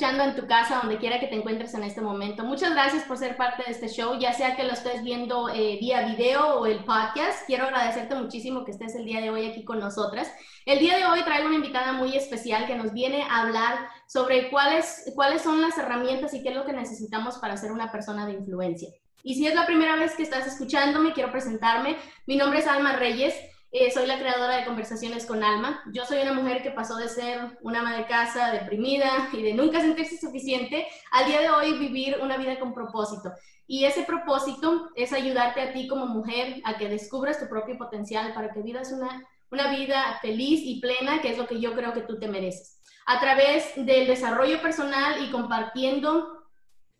Escuchando en tu casa, donde quiera que te encuentres en este momento. Muchas gracias por ser parte de este show, ya sea que lo estés viendo eh, vía video o el podcast. Quiero agradecerte muchísimo que estés el día de hoy aquí con nosotras. El día de hoy traigo una invitada muy especial que nos viene a hablar sobre cuáles, cuáles son las herramientas y qué es lo que necesitamos para ser una persona de influencia. Y si es la primera vez que estás escuchándome, quiero presentarme. Mi nombre es Alma Reyes. Eh, soy la creadora de Conversaciones con Alma. Yo soy una mujer que pasó de ser una ama de casa deprimida y de nunca sentirse suficiente al día de hoy vivir una vida con propósito. Y ese propósito es ayudarte a ti como mujer a que descubras tu propio potencial para que vivas una, una vida feliz y plena, que es lo que yo creo que tú te mereces. A través del desarrollo personal y compartiendo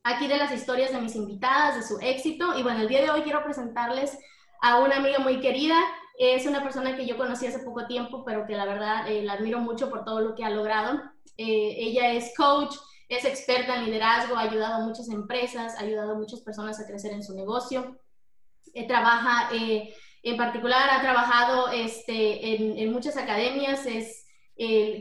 aquí de las historias de mis invitadas, de su éxito. Y bueno, el día de hoy quiero presentarles a una amiga muy querida es una persona que yo conocí hace poco tiempo, pero que la verdad eh, la admiro mucho por todo lo que ha logrado. Eh, ella es coach, es experta en liderazgo, ha ayudado a muchas empresas, ha ayudado a muchas personas a crecer en su negocio. Eh, trabaja, en particular, ha trabajado este, en, en muchas academias, es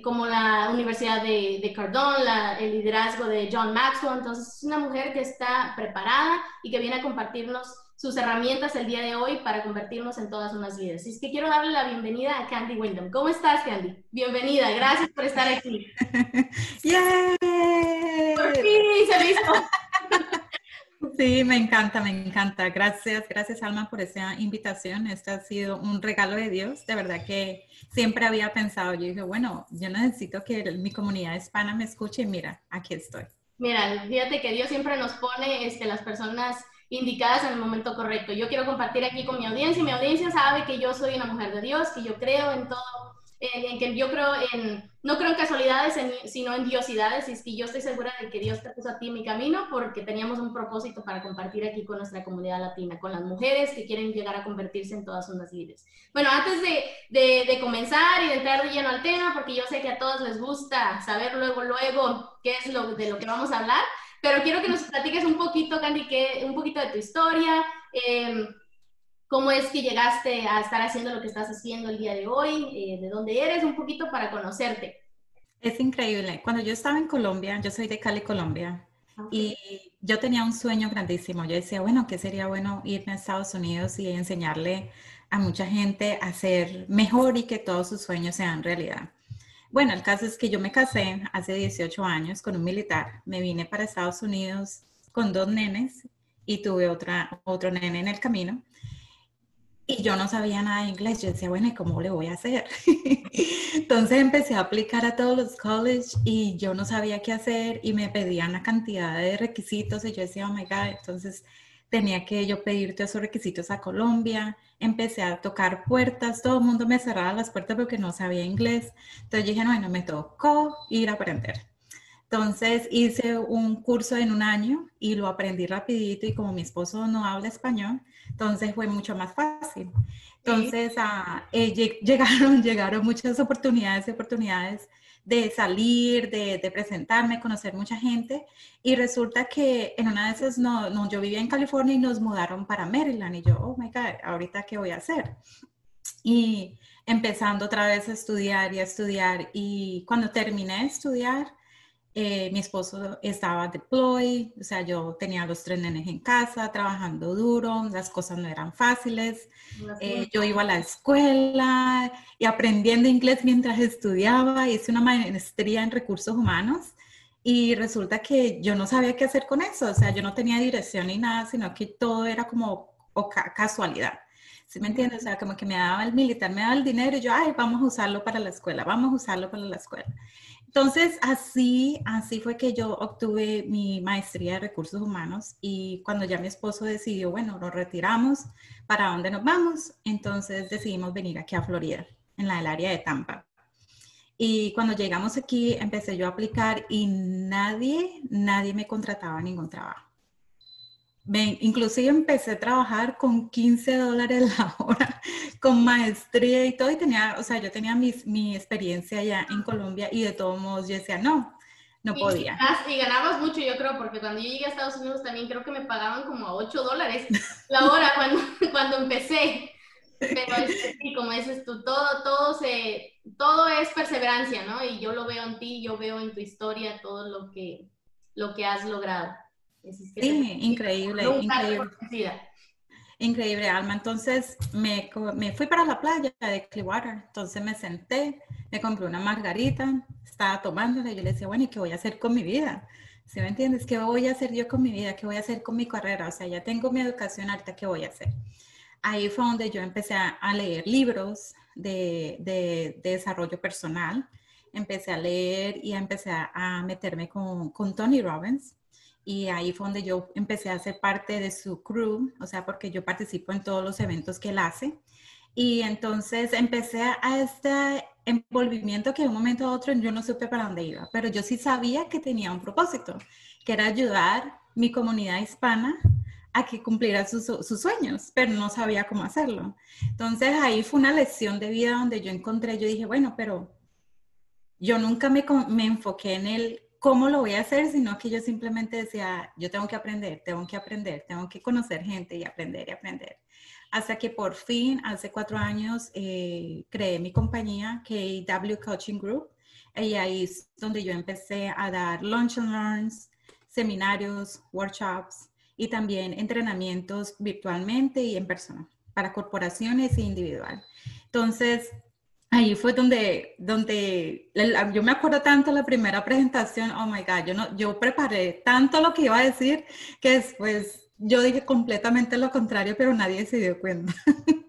como la Universidad de, de Cardone, el liderazgo de John Maxwell. Entonces, es una mujer que está preparada y que viene a compartirnos sus herramientas el día de hoy para convertirnos en todas unas vidas. Así es que quiero darle la bienvenida a Candy Wyndham. ¿Cómo estás, Candy? Bienvenida, gracias por estar aquí. ¡Yay! Por fin se listo. Sí, me encanta, me encanta. Gracias, gracias Alma por esa invitación. Este ha sido un regalo de Dios. De verdad que siempre había pensado, yo dije, bueno, yo necesito que mi comunidad hispana me escuche y mira, aquí estoy. Mira, fíjate que Dios siempre nos pone este, las personas indicadas en el momento correcto. Yo quiero compartir aquí con mi audiencia mi audiencia sabe que yo soy una mujer de Dios, que yo creo en todo, en, que yo creo en, no creo en casualidades, sino en diosidades, y es que yo estoy segura de que Dios te puso a ti en mi camino porque teníamos un propósito para compartir aquí con nuestra comunidad latina, con las mujeres que quieren llegar a convertirse en todas unas líderes. Bueno, antes de, de, de comenzar y de entrar de lleno al tema, porque yo sé que a todos les gusta saber luego, luego qué es lo de lo que vamos a hablar, pero quiero que nos platiques un poquito, Candy, que, un poquito de tu historia, em, cómo es que llegaste a estar haciendo lo que estás haciendo el día de hoy, eh, de dónde eres, un poquito para conocerte. Es increíble. Cuando yo estaba en Colombia, yo soy de Cali, Colombia, y yo tenía un sueño grandísimo. Yo decía, bueno, ¿qué sería bueno irme a Estados Unidos y enseñarle a mucha gente a ser mejor y que todos sus sueños sean realidad? Bueno, el caso es que yo me casé hace 18 años con un militar. Me vine para Estados Unidos con dos nenes y tuve otra, otro nene en el camino. Y yo no sabía nada de inglés. Yo decía, bueno, ¿y cómo le voy a hacer? Entonces empecé a aplicar a todos los colleges y yo no sabía qué hacer y me pedían una cantidad de requisitos y yo decía, oh my God, entonces tenía que yo pedir todos esos requisitos a Colombia, empecé a tocar puertas, todo el mundo me cerraba las puertas porque no sabía inglés, entonces dije, bueno, me tocó ir a aprender. Entonces hice un curso en un año y lo aprendí rapidito y como mi esposo no habla español, entonces fue mucho más fácil. Entonces ah, eh, llegaron, llegaron muchas oportunidades y oportunidades de salir, de, presentarme, conocer mucha gente. Y resulta que en una de esas, no, no, yo vivía en California y nos mudaron para Maryland. Y yo, oh my God, ahorita qué voy a hacer. Y empezando otra vez a estudiar y a estudiar. Y cuando terminé de estudiar, eh, mi esposo estaba deployed, o sea, yo tenía los tres nenes en casa, trabajando duro, las cosas no eran fáciles. Eh, yo iba a la escuela y aprendiendo inglés mientras estudiaba, hice una maestría en recursos humanos y resulta que yo no sabía qué hacer con eso, o sea, yo no tenía dirección ni nada, sino que todo era como casualidad. ¿Sí me entiendes? O sea, como que me daba el militar, me daba el dinero y yo, ay, vamos a usarlo para la escuela, vamos a usarlo para la escuela. Entonces, así, así fue que yo obtuve mi maestría de recursos humanos y cuando ya mi esposo decidió, bueno, nos retiramos, ¿para dónde nos vamos? Entonces decidimos venir aquí a Florida, en la del área de Tampa. Y cuando llegamos aquí, empecé yo a aplicar y nadie, nadie me contrataba ningún trabajo. Ven, inclusive empecé a trabajar con 15 dólares la hora, con maestría y todo, y tenía, o sea, yo tenía mi, mi experiencia allá en Colombia y de todos modos yo decía, no, no podía. Y ganabas mucho, yo creo, porque cuando yo llegué a Estados Unidos también creo que me pagaban como a 8 dólares la hora cuando, cuando empecé. Pero es, sí, como dices tú, todo, todo, se, todo es perseverancia, ¿no? Y yo lo veo en ti, yo veo en tu historia todo lo que, lo que has logrado. Sí, increíble, increíble. Increíble, Alma. Entonces me, me, fui para la playa de Clearwater. Entonces me senté, me compré una margarita, estaba tomándola y yo le decía, bueno, ¿y qué voy a hacer con mi vida? ¿Sí me entiendes? ¿Qué voy a hacer yo con mi vida? ¿Qué voy a hacer con mi carrera? O sea, ya tengo mi educación alta, ¿qué voy a hacer? ahí fue donde yo empecé a, leer libros de, desarrollo personal. Empecé a leer y empecé a, meterme con, Tony Robbins. Y ahí fue donde yo empecé a ser parte de su crew, o sea, porque yo participo en todos los eventos que él hace. Y entonces empecé a este envolvimiento que de un momento a otro yo no supe para dónde iba, pero yo sí sabía que tenía un propósito, que era ayudar mi comunidad hispana a que cumpliera sus, sueños, pero no sabía cómo hacerlo. Entonces ahí fue una lección de vida donde yo encontré, yo dije, bueno, pero yo nunca me, me enfoqué en el cómo lo voy a hacer, sino que yo simplemente decía, yo tengo que aprender, tengo que aprender, tengo que conocer gente y aprender y aprender. Hasta que por fin, hace cuatro años, eh, creé mi compañía, KW Coaching Group, y ahí es donde yo empecé a dar lunch and learns, seminarios, workshops, y también entrenamientos virtualmente y en persona para corporaciones e individual. Entonces, ahí fue donde, donde yo me acuerdo tanto la primera presentación, oh my God, yo, no, yo preparé tanto lo que iba a decir que después yo dije completamente lo contrario, pero nadie se dio cuenta.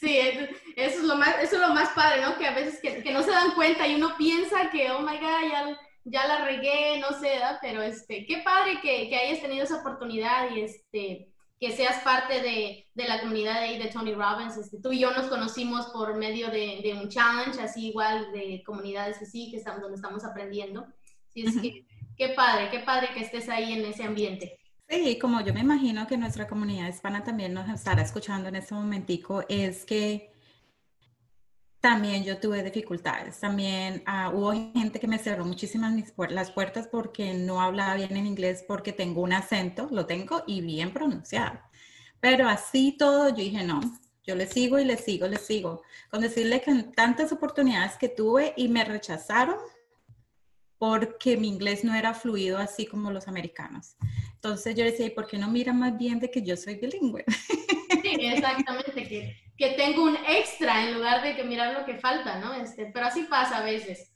Sí, eso, es, lo más, eso es lo más padre, ¿no? Que a veces que, que no se dan cuenta y uno piensa que, oh my God, ya ya la regué, no sé, pero este, qué padre que, que, hayas tenido esa oportunidad y este, que seas parte de, de la comunidad de, de Tony Robbins. Este, tú y yo nos conocimos por medio de, de, un challenge, así igual de comunidades así, que estamos, donde estamos aprendiendo. Sí, es que, qué padre, qué padre que estés ahí en ese ambiente. Sí, como yo me imagino que nuestra comunidad hispana también nos estará escuchando en este momentico, es que también yo tuve dificultades. También uh, hubo gente que me cerró muchísimas mis las puertas porque no hablaba bien en inglés, porque tengo un acento, lo tengo y bien pronunciado. Pero así todo, yo dije, no, yo le sigo y le sigo, le sigo. Con decirle que tantas oportunidades que tuve y me rechazaron porque mi inglés no era fluido así como los americanos. Entonces yo decía, ¿y por qué no mira más bien de que yo soy bilingüe? Sí, exactamente, que tengo un extra en lugar de que mirar lo que falta, ¿no? Este, pero así pasa a veces.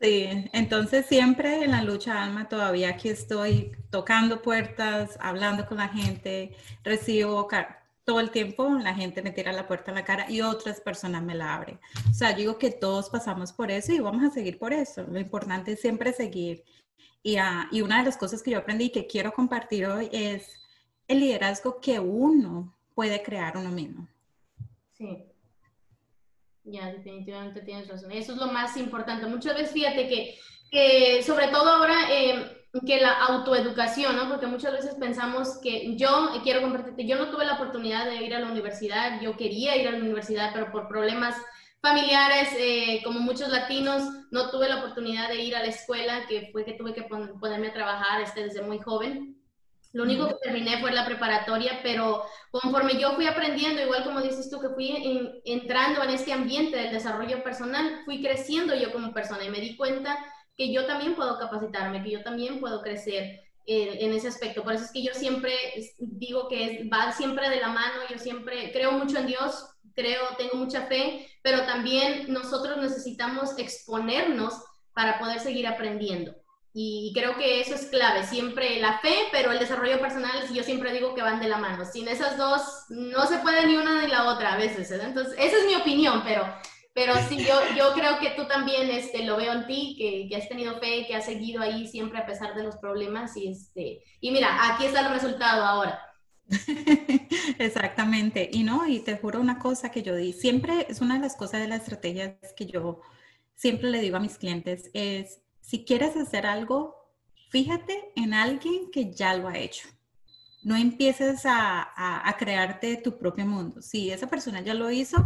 Sí, entonces siempre en la lucha alma todavía aquí estoy tocando puertas, hablando con la gente, recibo todo el tiempo, la gente me tira la puerta en la cara y otras personas me la abren. O sea, digo que todos pasamos por eso y vamos a seguir por eso. Lo importante es siempre seguir. Y, ah, y una de las cosas que yo aprendí y que quiero compartir hoy es el liderazgo que uno puede crear uno mismo. Sí. Ya, definitivamente tienes razón. Eso es lo más importante. Muchas veces, fíjate que, sobre todo ahora, eh, que la autoeducación, ¿no? Porque muchas veces pensamos que yo, quiero compartirte, yo no tuve la oportunidad de ir a la universidad, yo quería ir a la universidad, pero por problemas familiares, eh, como muchos latinos, no tuve la oportunidad de ir a la escuela, que fue que tuve que ponerme a trabajar este, desde muy joven. Lo único que terminé fue la preparatoria, pero conforme yo fui aprendiendo, igual como dices tú, que fui entrando en este ambiente del desarrollo personal, fui creciendo yo como persona y me di cuenta que yo también puedo capacitarme, que yo también puedo crecer en, ese aspecto. Por eso es que yo siempre digo que va siempre de la mano, yo siempre creo mucho en Dios, creo, tengo mucha fe, pero también nosotros necesitamos exponernos para poder seguir aprendiendo. Y creo que eso es clave, siempre la fe, pero el desarrollo personal, yo siempre digo que van de la mano. Sin esas dos, no se puede ni una ni la otra a veces. Entonces, esa es mi opinión, pero, Pero sí, yo, yo creo que tú también este, lo veo en ti, que, que, has tenido fe, que has seguido ahí siempre a pesar de los problemas. Y, este, y mira, aquí está el resultado ahora. Exactamente. Y no, y te juro una cosa que yo di, siempre es una de las cosas de las estrategias que yo siempre le digo a mis clientes, es si quieres hacer algo, fíjate en alguien que ya lo ha hecho. No empieces a, crearte tu propio mundo. Si esa persona ya lo hizo,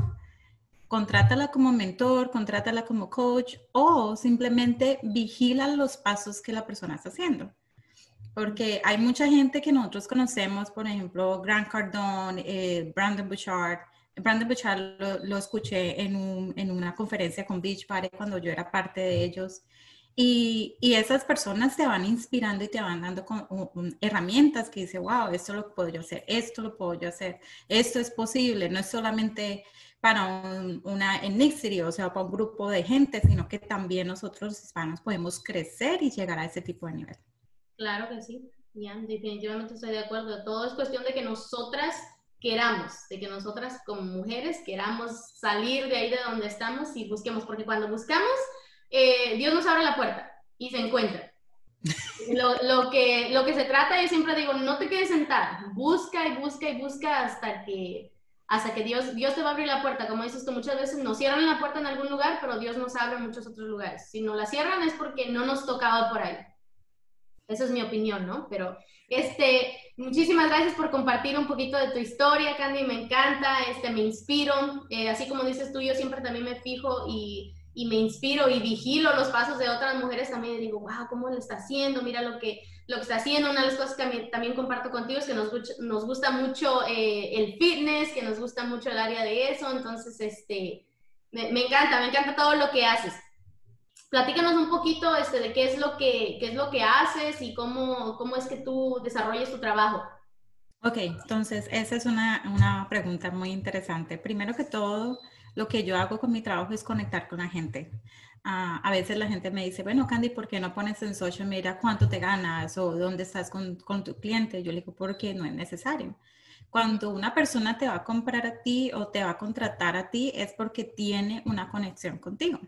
contrátala como mentor, contrátala como coach o simplemente vigila los pasos que la persona está haciendo. Porque hay mucha gente que nosotros conocemos, por ejemplo, Grant Cardone, eh, Brandon Bouchard. Brandon Bouchard lo, escuché en, una conferencia con Beach Party cuando yo era parte de ellos. Y, y, esas personas te van inspirando y te van dando con, herramientas que dice, wow, esto lo puedo yo hacer, esto lo puedo yo hacer, esto es posible, no es solamente para un, una ethnicity, o sea, para un grupo de gente, sino que también nosotros los hispanos podemos crecer y llegar a ese tipo de nivel. Claro que sí, ya, definitivamente estoy de acuerdo. Todo es cuestión de que nosotras queramos, de que nosotras como mujeres queramos salir de ahí de donde estamos y busquemos, porque cuando buscamos, eh, Dios nos abre la puerta y se encuentra. Lo, lo, que, lo que se trata, yo siempre digo, no te quedes sentada, busca y busca y busca hasta que, hasta que Dios, Dios te va a abrir la puerta. Como dices tú, muchas veces nos cierran la puerta en algún lugar, pero Dios nos abre en muchos otros lugares. Si no la cierran es porque no nos tocaba por ahí. Esa es mi opinión, ¿no? Pero, este, muchísimas gracias por compartir un poquito de tu historia, Candy, me encanta, este, me inspiro, eh, así como dices tú, yo siempre también me fijo y, y, me inspiro y vigilo los pasos de otras mujeres también y digo, wow, ¿cómo lo está haciendo? Mira lo que, lo que está haciendo. Una de las cosas que también comparto contigo es que nos, nos gusta mucho eh, el fitness, que nos gusta mucho el área de eso, entonces, este, me, me encanta, me encanta todo lo que haces platícanos un poquito este, de qué es lo que, qué es lo que haces y cómo, cómo es que tú desarrollas tu trabajo. Ok, entonces esa es una, una, pregunta muy interesante. Primero que todo, lo que yo hago con mi trabajo es conectar con la gente. Uh, a veces la gente me dice, bueno, Candy, ¿por qué no pones en social media cuánto te ganas o dónde estás con, con tu cliente? Yo le digo, porque no es necesario. Cuando una persona te va a comprar a ti o te va a contratar a ti es porque tiene una conexión contigo.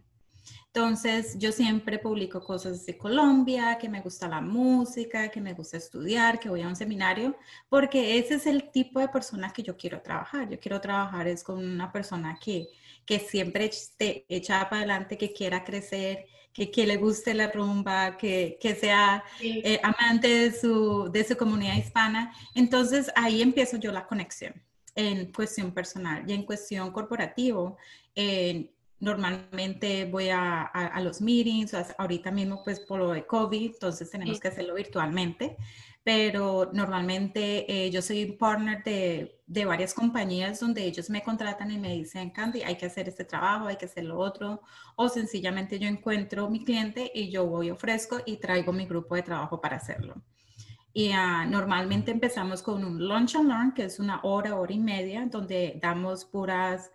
Entonces, yo siempre publico cosas de Colombia, que me gusta la música, que me gusta estudiar, que voy a un seminario, porque ese es el tipo de persona que yo quiero trabajar. Yo quiero trabajar es con una persona que, que siempre esté echada para adelante, que quiera crecer, que, que le guste la rumba, que, que sea eh, amante de su, de su comunidad hispana. Entonces, ahí empiezo yo la conexión en cuestión personal y en cuestión corporativo. En, Normalmente voy a, a, los meetings, ahorita mismo pues por lo de COVID, entonces tenemos que hacerlo virtualmente, pero normalmente eh, yo soy partner de, de, varias compañías donde ellos me contratan y me dicen, Candy, hay que hacer este trabajo, hay que hacer lo otro, o sencillamente yo encuentro mi cliente y yo voy, ofrezco y traigo mi grupo de trabajo para hacerlo. Y uh, normalmente empezamos con un lunch and learn, que es una hora, hora y media, donde damos puras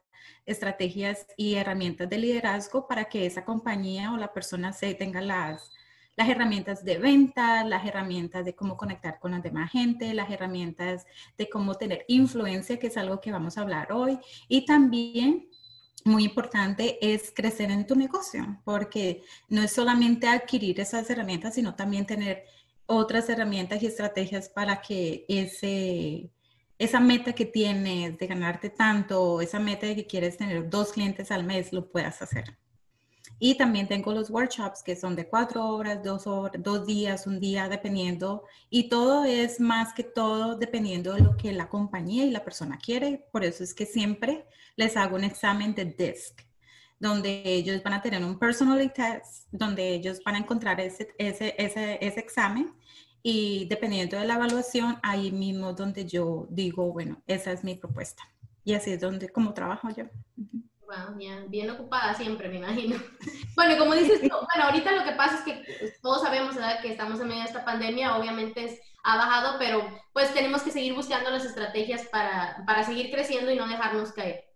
estrategias y herramientas de liderazgo para que esa compañía o la persona se tenga las, las herramientas de venta, las herramientas de cómo conectar con la demás gente, las herramientas de cómo tener influencia, que es algo que vamos a hablar hoy, y también muy importante es crecer en tu negocio, porque no es solamente adquirir esas herramientas, sino también tener otras herramientas y estrategias para que ese, esa meta que tienes de ganarte tanto, esa meta de que quieres tener dos clientes al mes, lo puedas hacer. Y también tengo los workshops que son de cuatro horas, dos horas, dos días, un día, dependiendo. Y todo es más que todo dependiendo de lo que la compañía y la persona quiere. Por eso es que siempre les hago un examen de DISC, donde ellos van a tener un personality test, donde ellos van a encontrar ese, ese, ese, ese examen y dependiendo de la evaluación, ahí mismo donde yo digo, bueno, esa es mi propuesta. Y así es donde, como trabajo yo. Wow, bien, bien ocupada siempre, me imagino. Bueno, como dices tú, bueno, ahorita lo que pasa es que pues, todos sabemos que estamos en medio de esta pandemia, obviamente es, ha bajado, pero pues tenemos que seguir buscando las estrategias para, para seguir creciendo y no dejarnos caer.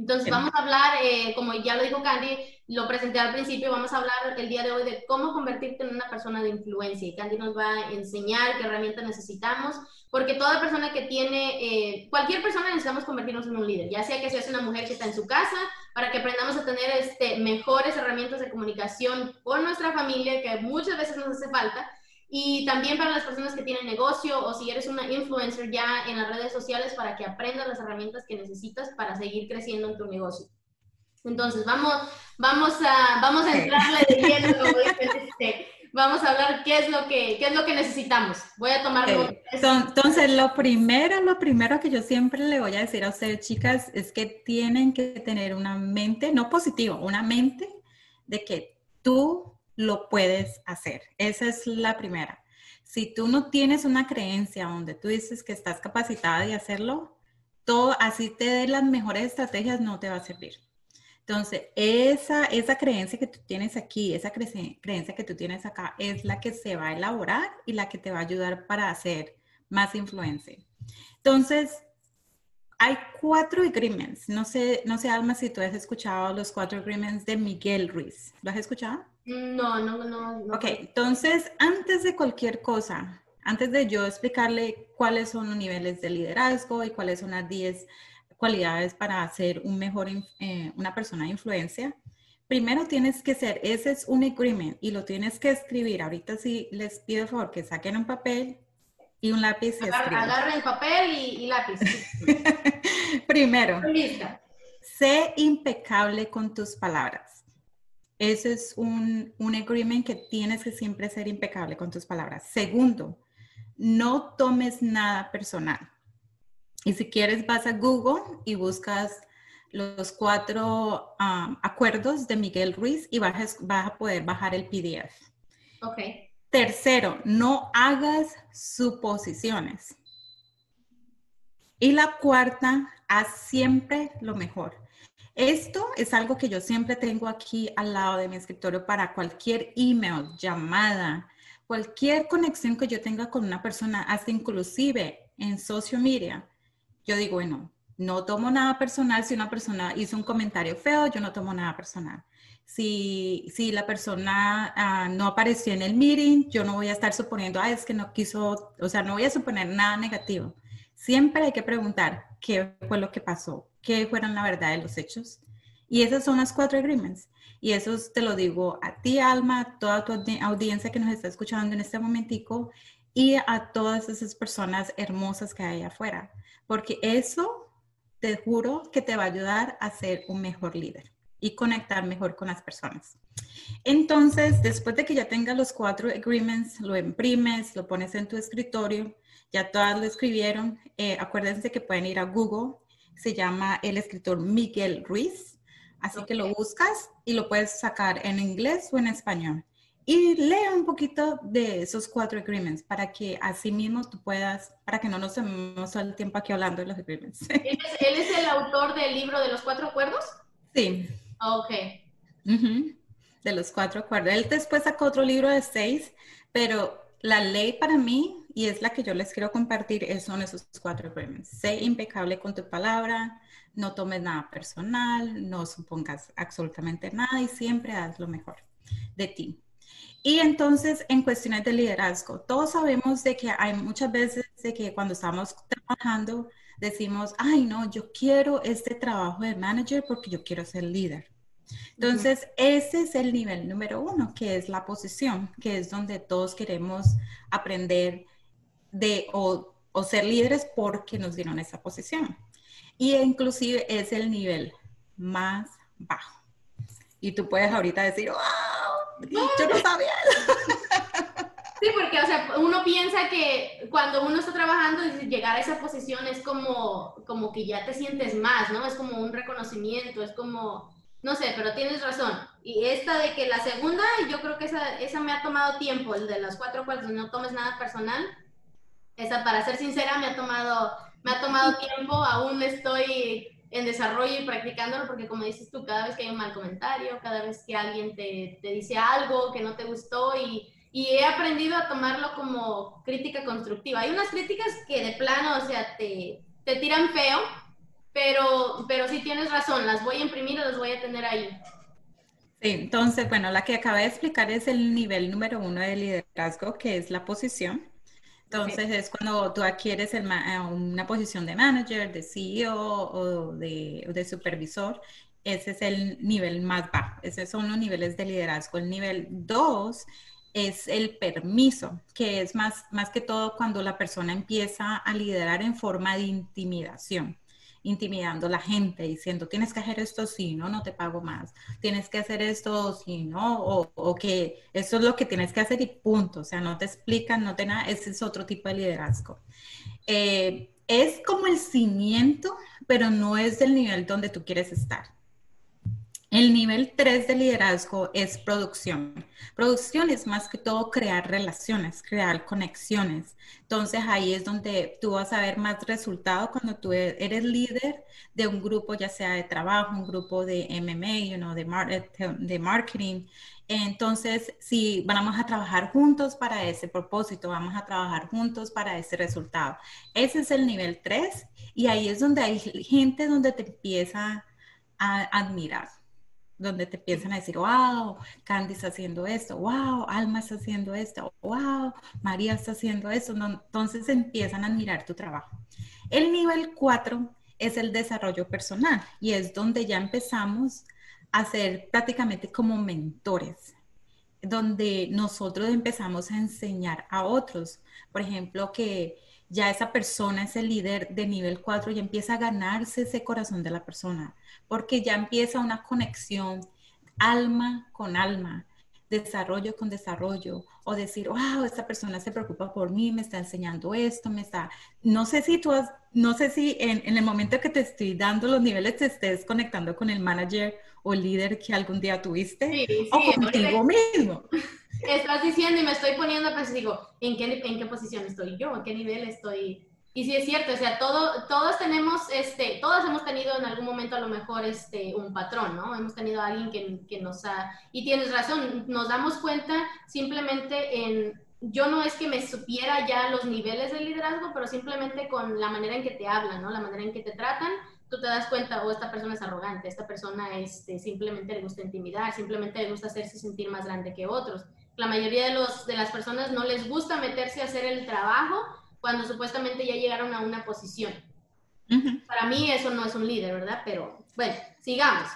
Entonces vamos a hablar, eh, como ya lo dijo Candy, lo presenté al principio, vamos a hablar el día de hoy de cómo convertirte en una persona de influencia. Y Candy nos va a enseñar qué herramientas necesitamos, porque toda persona que tiene, eh, cualquier persona necesitamos convertirnos en un líder, ya sea que seas una mujer que está en su casa para que aprendamos a tener este, mejores herramientas de comunicación con nuestra familia, que muchas veces nos hace falta, y también para las personas que tienen negocio o si eres una influencer ya en las redes sociales para que aprendas las herramientas que necesitas para seguir creciendo en tu negocio. Entonces, vamos, vamos, a, vamos a entrarle de lleno, vamos a hablar qué es lo que, qué es lo que necesitamos. Voy a tomar Entonces, lo primero, lo primero que yo siempre le voy a decir a ustedes, chicas, es que tienen que tener una mente, no positiva, una mente de que tú lo puedes hacer. Esa es la primera. Si tú no tienes una creencia donde tú dices que estás capacitada de hacerlo, todo así te dé las mejores estrategias no te va a servir. Entonces, esa, esa creencia que tú tienes aquí, esa creencia que tú tienes acá, es la que se va a elaborar y la que te va a ayudar para hacer más influencia. Entonces, hay cuatro agreements. No sé, no sé, Alma, si tú has escuchado los cuatro agreements de Miguel Ruiz. ¿Lo has escuchado? No, no, no. Ok, entonces, antes de cualquier cosa, antes de yo explicarle cuáles son los niveles de liderazgo y cuáles son las 10 cualidades para ser un mejor, eh, una persona de influencia, primero tienes que ser, ese es un agreement y lo tienes que escribir. Ahorita sí les pido por favor que saquen un papel y un lápiz y. Agarren papel y, y lápiz. primero, sé impecable con tus palabras. Ese es un, un agreement que tienes que siempre ser impecable con tus palabras. Segundo, no tomes nada personal. Y si quieres, vas a Google y buscas los cuatro um, acuerdos de Miguel Ruiz y vas, vas, a poder bajar el PDF. Ok. Tercero, no hagas suposiciones. Y la cuarta, haz siempre lo mejor. Esto es algo que yo siempre tengo aquí al lado de mi escritorio para cualquier email, llamada, cualquier conexión que yo tenga con una persona, hasta inclusive en social media. Yo digo, bueno, no tomo nada personal. Si una persona hizo un comentario feo, yo no tomo nada personal. Si, si la persona ah, no apareció en el meeting, yo no voy a estar suponiendo, ah, es que no quiso, o sea, no voy a suponer nada negativo. Siempre hay que preguntar qué fue lo que pasó, qué fueron la verdad de los hechos. Y esas son las cuatro agreements. Y eso te lo digo a ti, Alma, a toda tu audiencia que nos está escuchando en este momentico y a todas esas personas hermosas que hay afuera. Porque eso, te juro, que te va a ayudar a ser un mejor líder y conectar mejor con las personas. Entonces, después de que ya tengas los cuatro agreements, lo imprimes, lo pones en tu escritorio, ya todas lo escribieron. Eh, acuérdense que pueden ir a Google se llama el escritor Miguel Ruiz. Así que lo buscas y lo puedes sacar en inglés o en español. Y lee un poquito de esos cuatro agreements para que así mismo tú puedas, para que no nos tomemos el tiempo aquí hablando de los agreements. ¿Él es, el autor del libro de los cuatro acuerdos? Sí. Ok. De los cuatro acuerdos. Él después sacó otro libro de seis, pero la ley para mí y es la que yo les quiero compartir, son esos cuatro agreements. Sé impecable con tu palabra, no tomes nada personal, no supongas absolutamente nada y siempre haz lo mejor de ti. Y entonces, en cuestiones de liderazgo, todos sabemos de que hay muchas veces de que cuando estamos trabajando decimos, ay, no, yo quiero este trabajo de manager porque yo quiero ser líder. Entonces, ese es el nivel número uno, que es la posición, que es donde todos queremos aprender de o, ser líderes porque nos dieron esa posición. Y inclusive es el nivel más bajo. Y tú puedes ahorita decir, wow, yo no sabía Sí, porque, o sea, uno piensa que cuando uno está trabajando, llegar a esa posición es como, como que ya te sientes más, ¿no? Es como un reconocimiento, es como, no sé, pero tienes razón. Y esta de que la segunda, yo creo que esa, esa me ha tomado tiempo, el de las cuatro cuartos, no tomes nada personal, esa, para ser sincera, me ha tomado, me ha tomado tiempo, aún estoy en desarrollo y practicándolo, porque como dices tú, cada vez que hay un mal comentario, cada vez que alguien te, te dice algo que no te gustó y, y, he aprendido a tomarlo como crítica constructiva. Hay unas críticas que de plano, o sea, te, te tiran feo, pero, pero sí tienes razón, las voy a imprimir o las voy a tener ahí. Sí, entonces, bueno, la que acabé de explicar es el nivel número uno de liderazgo, que es la posición. Entonces es cuando tú adquieres eh, una posición de manager, de CEO o de, supervisor ese es el nivel más bajo. Esos son los niveles de liderazgo. El nivel 2 es el permiso, que es más, más que todo cuando la persona empieza a liderar en forma de intimidación intimidando a la gente, diciendo, tienes que hacer esto, si no, no te pago más, tienes que hacer esto, si no, o, que eso es lo que tienes que hacer y punto, o sea, no te explican, no te nada, ese es otro tipo de liderazgo. Eh, es como el cimiento, pero no es del nivel donde tú quieres estar. El nivel 3 de liderazgo es producción. Producción es más que todo crear relaciones, crear conexiones. Entonces ahí es donde tú vas a ver más resultados cuando tú eres líder de un grupo, ya sea de trabajo, un grupo de MMA, you de, de marketing. Entonces, si vamos a trabajar juntos para ese propósito, vamos a trabajar juntos para ese resultado. Ese es el nivel 3 y ahí es donde hay gente donde te empieza a admirar donde te piensan a decir, wow, Candy está haciendo esto, wow, Alma está haciendo esto, wow, María está haciendo esto. entonces empiezan a admirar tu trabajo. El nivel 4 es el desarrollo personal y es donde ya empezamos a ser prácticamente como mentores, donde nosotros empezamos a enseñar a otros. Por ejemplo, que ya esa persona es el líder de nivel 4 y empieza a ganarse ese corazón de la persona, porque ya empieza una conexión alma con alma, desarrollo con desarrollo, o decir, wow, esta persona se preocupa por mí, me está enseñando esto, me está, no sé si tú has, no sé si en, el momento que te estoy dando los niveles te estés conectando con el manager o líder que algún día tuviste, o contigo mismo. Estás diciendo y me estoy poniendo, pues digo, ¿en qué, ¿en qué posición estoy yo? ¿En qué nivel estoy? Y sí es cierto, o sea, todo, todos tenemos, este, todos hemos tenido en algún momento a lo mejor este, un patrón, ¿no? Hemos tenido a alguien que, que nos ha, y tienes razón, nos damos cuenta simplemente en, yo no es que me supiera ya los niveles de liderazgo, pero simplemente con la manera en que te hablan, ¿no? La manera en que te tratan, tú te das cuenta, oh, esta persona es arrogante, esta persona este, simplemente le gusta intimidar, simplemente le gusta hacerse sentir más grande que otros la mayoría de, los, de las personas no les gusta meterse a hacer el trabajo cuando supuestamente ya llegaron a una posición. Para mí eso no es un líder, ¿verdad? Pero bueno, sigamos.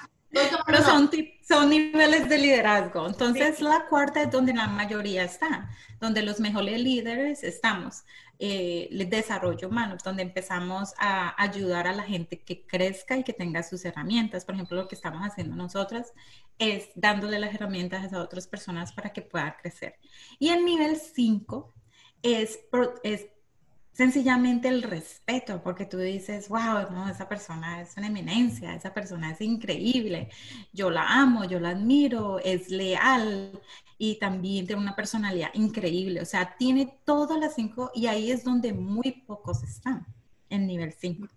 Pero son, son niveles de liderazgo. Entonces, la cuarta es donde la mayoría está, donde los mejores líderes estamos. Eh, el desarrollo humano, donde empezamos a ayudar a la gente que crezca y que tenga sus herramientas. Por ejemplo, lo que estamos haciendo nosotras es dándole las herramientas a otras personas para que puedan crecer. Y el nivel 5 es, es sencillamente el respeto, porque tú dices, wow, no, esa persona es una eminencia, esa persona es increíble, yo la amo, yo la admiro, es leal y también tiene una personalidad increíble, o sea, tiene todas las cinco y ahí es donde muy pocos están en nivel 5.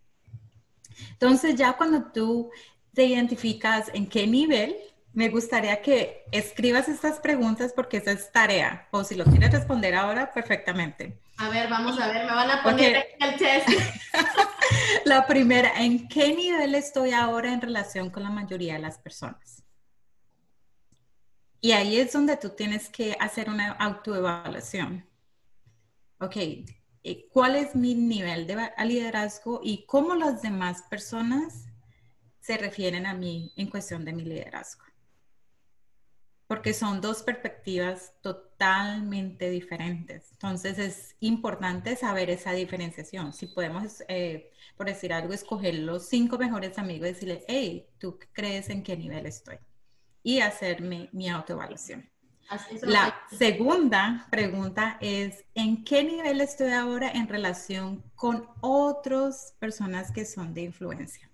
Entonces ya cuando tú te identificas en qué nivel, me gustaría que escribas estas preguntas porque esa es tarea, o si lo quieres responder ahora, perfectamente. A ver, vamos a ver, me van a poner el test. la primera, ¿en qué nivel estoy ahora en relación con la mayoría de las personas? Y ahí es donde tú tienes que hacer una autoevaluación. Ok, eh, ¿cuál es mi nivel de liderazgo y cómo las demás personas se refieren a mí en cuestión de mi liderazgo? Porque son dos perspectivas totalmente diferentes. Entonces es importante saber esa diferenciación. Si podemos, eh, por decir algo, escoger los cinco mejores amigos y decirle, hey, ¿tú crees en qué nivel estoy? Y hacerme mi autoevaluación. La segunda pregunta es, ¿en qué nivel estoy ahora en relación con otras personas que son de influencia?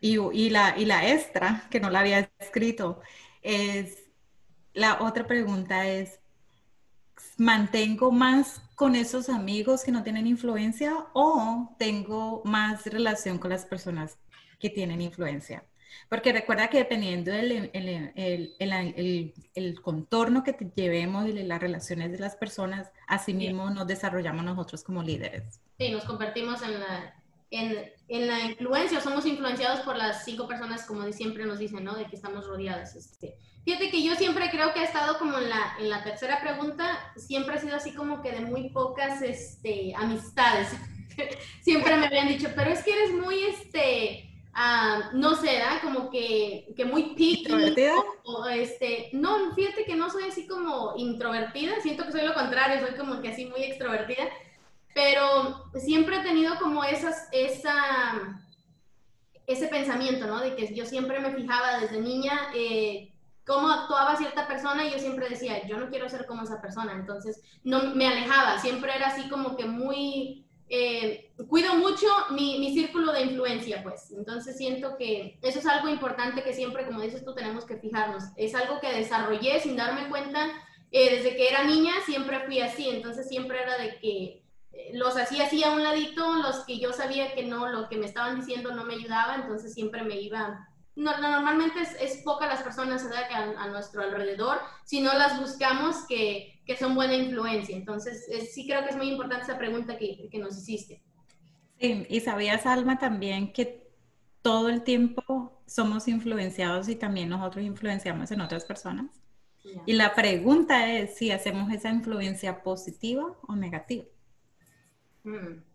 Y, la, y la extra, que no la había escrito, es, la otra pregunta es, ¿mantengo más con esos amigos que no tienen influencia o tengo más relación con las personas que tienen influencia? Porque recuerda que dependiendo del el, contorno que llevemos y las relaciones de las personas, así mismo nos desarrollamos nosotros como líderes. Sí, nos convertimos en la, en, la influencia, somos influenciados por las cinco personas, como siempre nos dicen, ¿no? De que estamos rodeados. Este. Fíjate que yo siempre creo que he estado como en la, en la tercera pregunta, siempre ha sido así como que de muy pocas este, amistades. siempre me habían dicho, pero es que eres muy, este, ah, no sé, ¿verdad? Como que, que muy picky. O, este, no, fíjate que no soy así como introvertida, siento que soy lo contrario, soy como que así muy extrovertida, pero siempre he tenido como esas, esa, ese pensamiento, ¿no? De que yo siempre me fijaba desde niña eh, cómo actuaba cierta persona y yo siempre decía, yo no quiero ser como esa persona, entonces no me alejaba, siempre era así como que muy, eh, cuido mucho mi, mi, círculo de influencia, pues, entonces siento que eso es algo importante que siempre, como dices tú, tenemos que fijarnos, es algo que desarrollé sin darme cuenta, eh, desde que era niña siempre fui así, entonces siempre era de que los hacía así a un ladito, los que yo sabía que no, lo que me estaban diciendo no me ayudaba, entonces siempre me iba no, normalmente es, es poca las personas que a, nuestro alrededor, si no las buscamos que, que son buena influencia. Entonces, sí creo que es muy importante esa pregunta que, que, nos hiciste. Sí, y sabías, Alma, también que todo el tiempo somos influenciados y también nosotros influenciamos en otras personas. Y la pregunta es si hacemos esa influencia positiva o negativa. Mm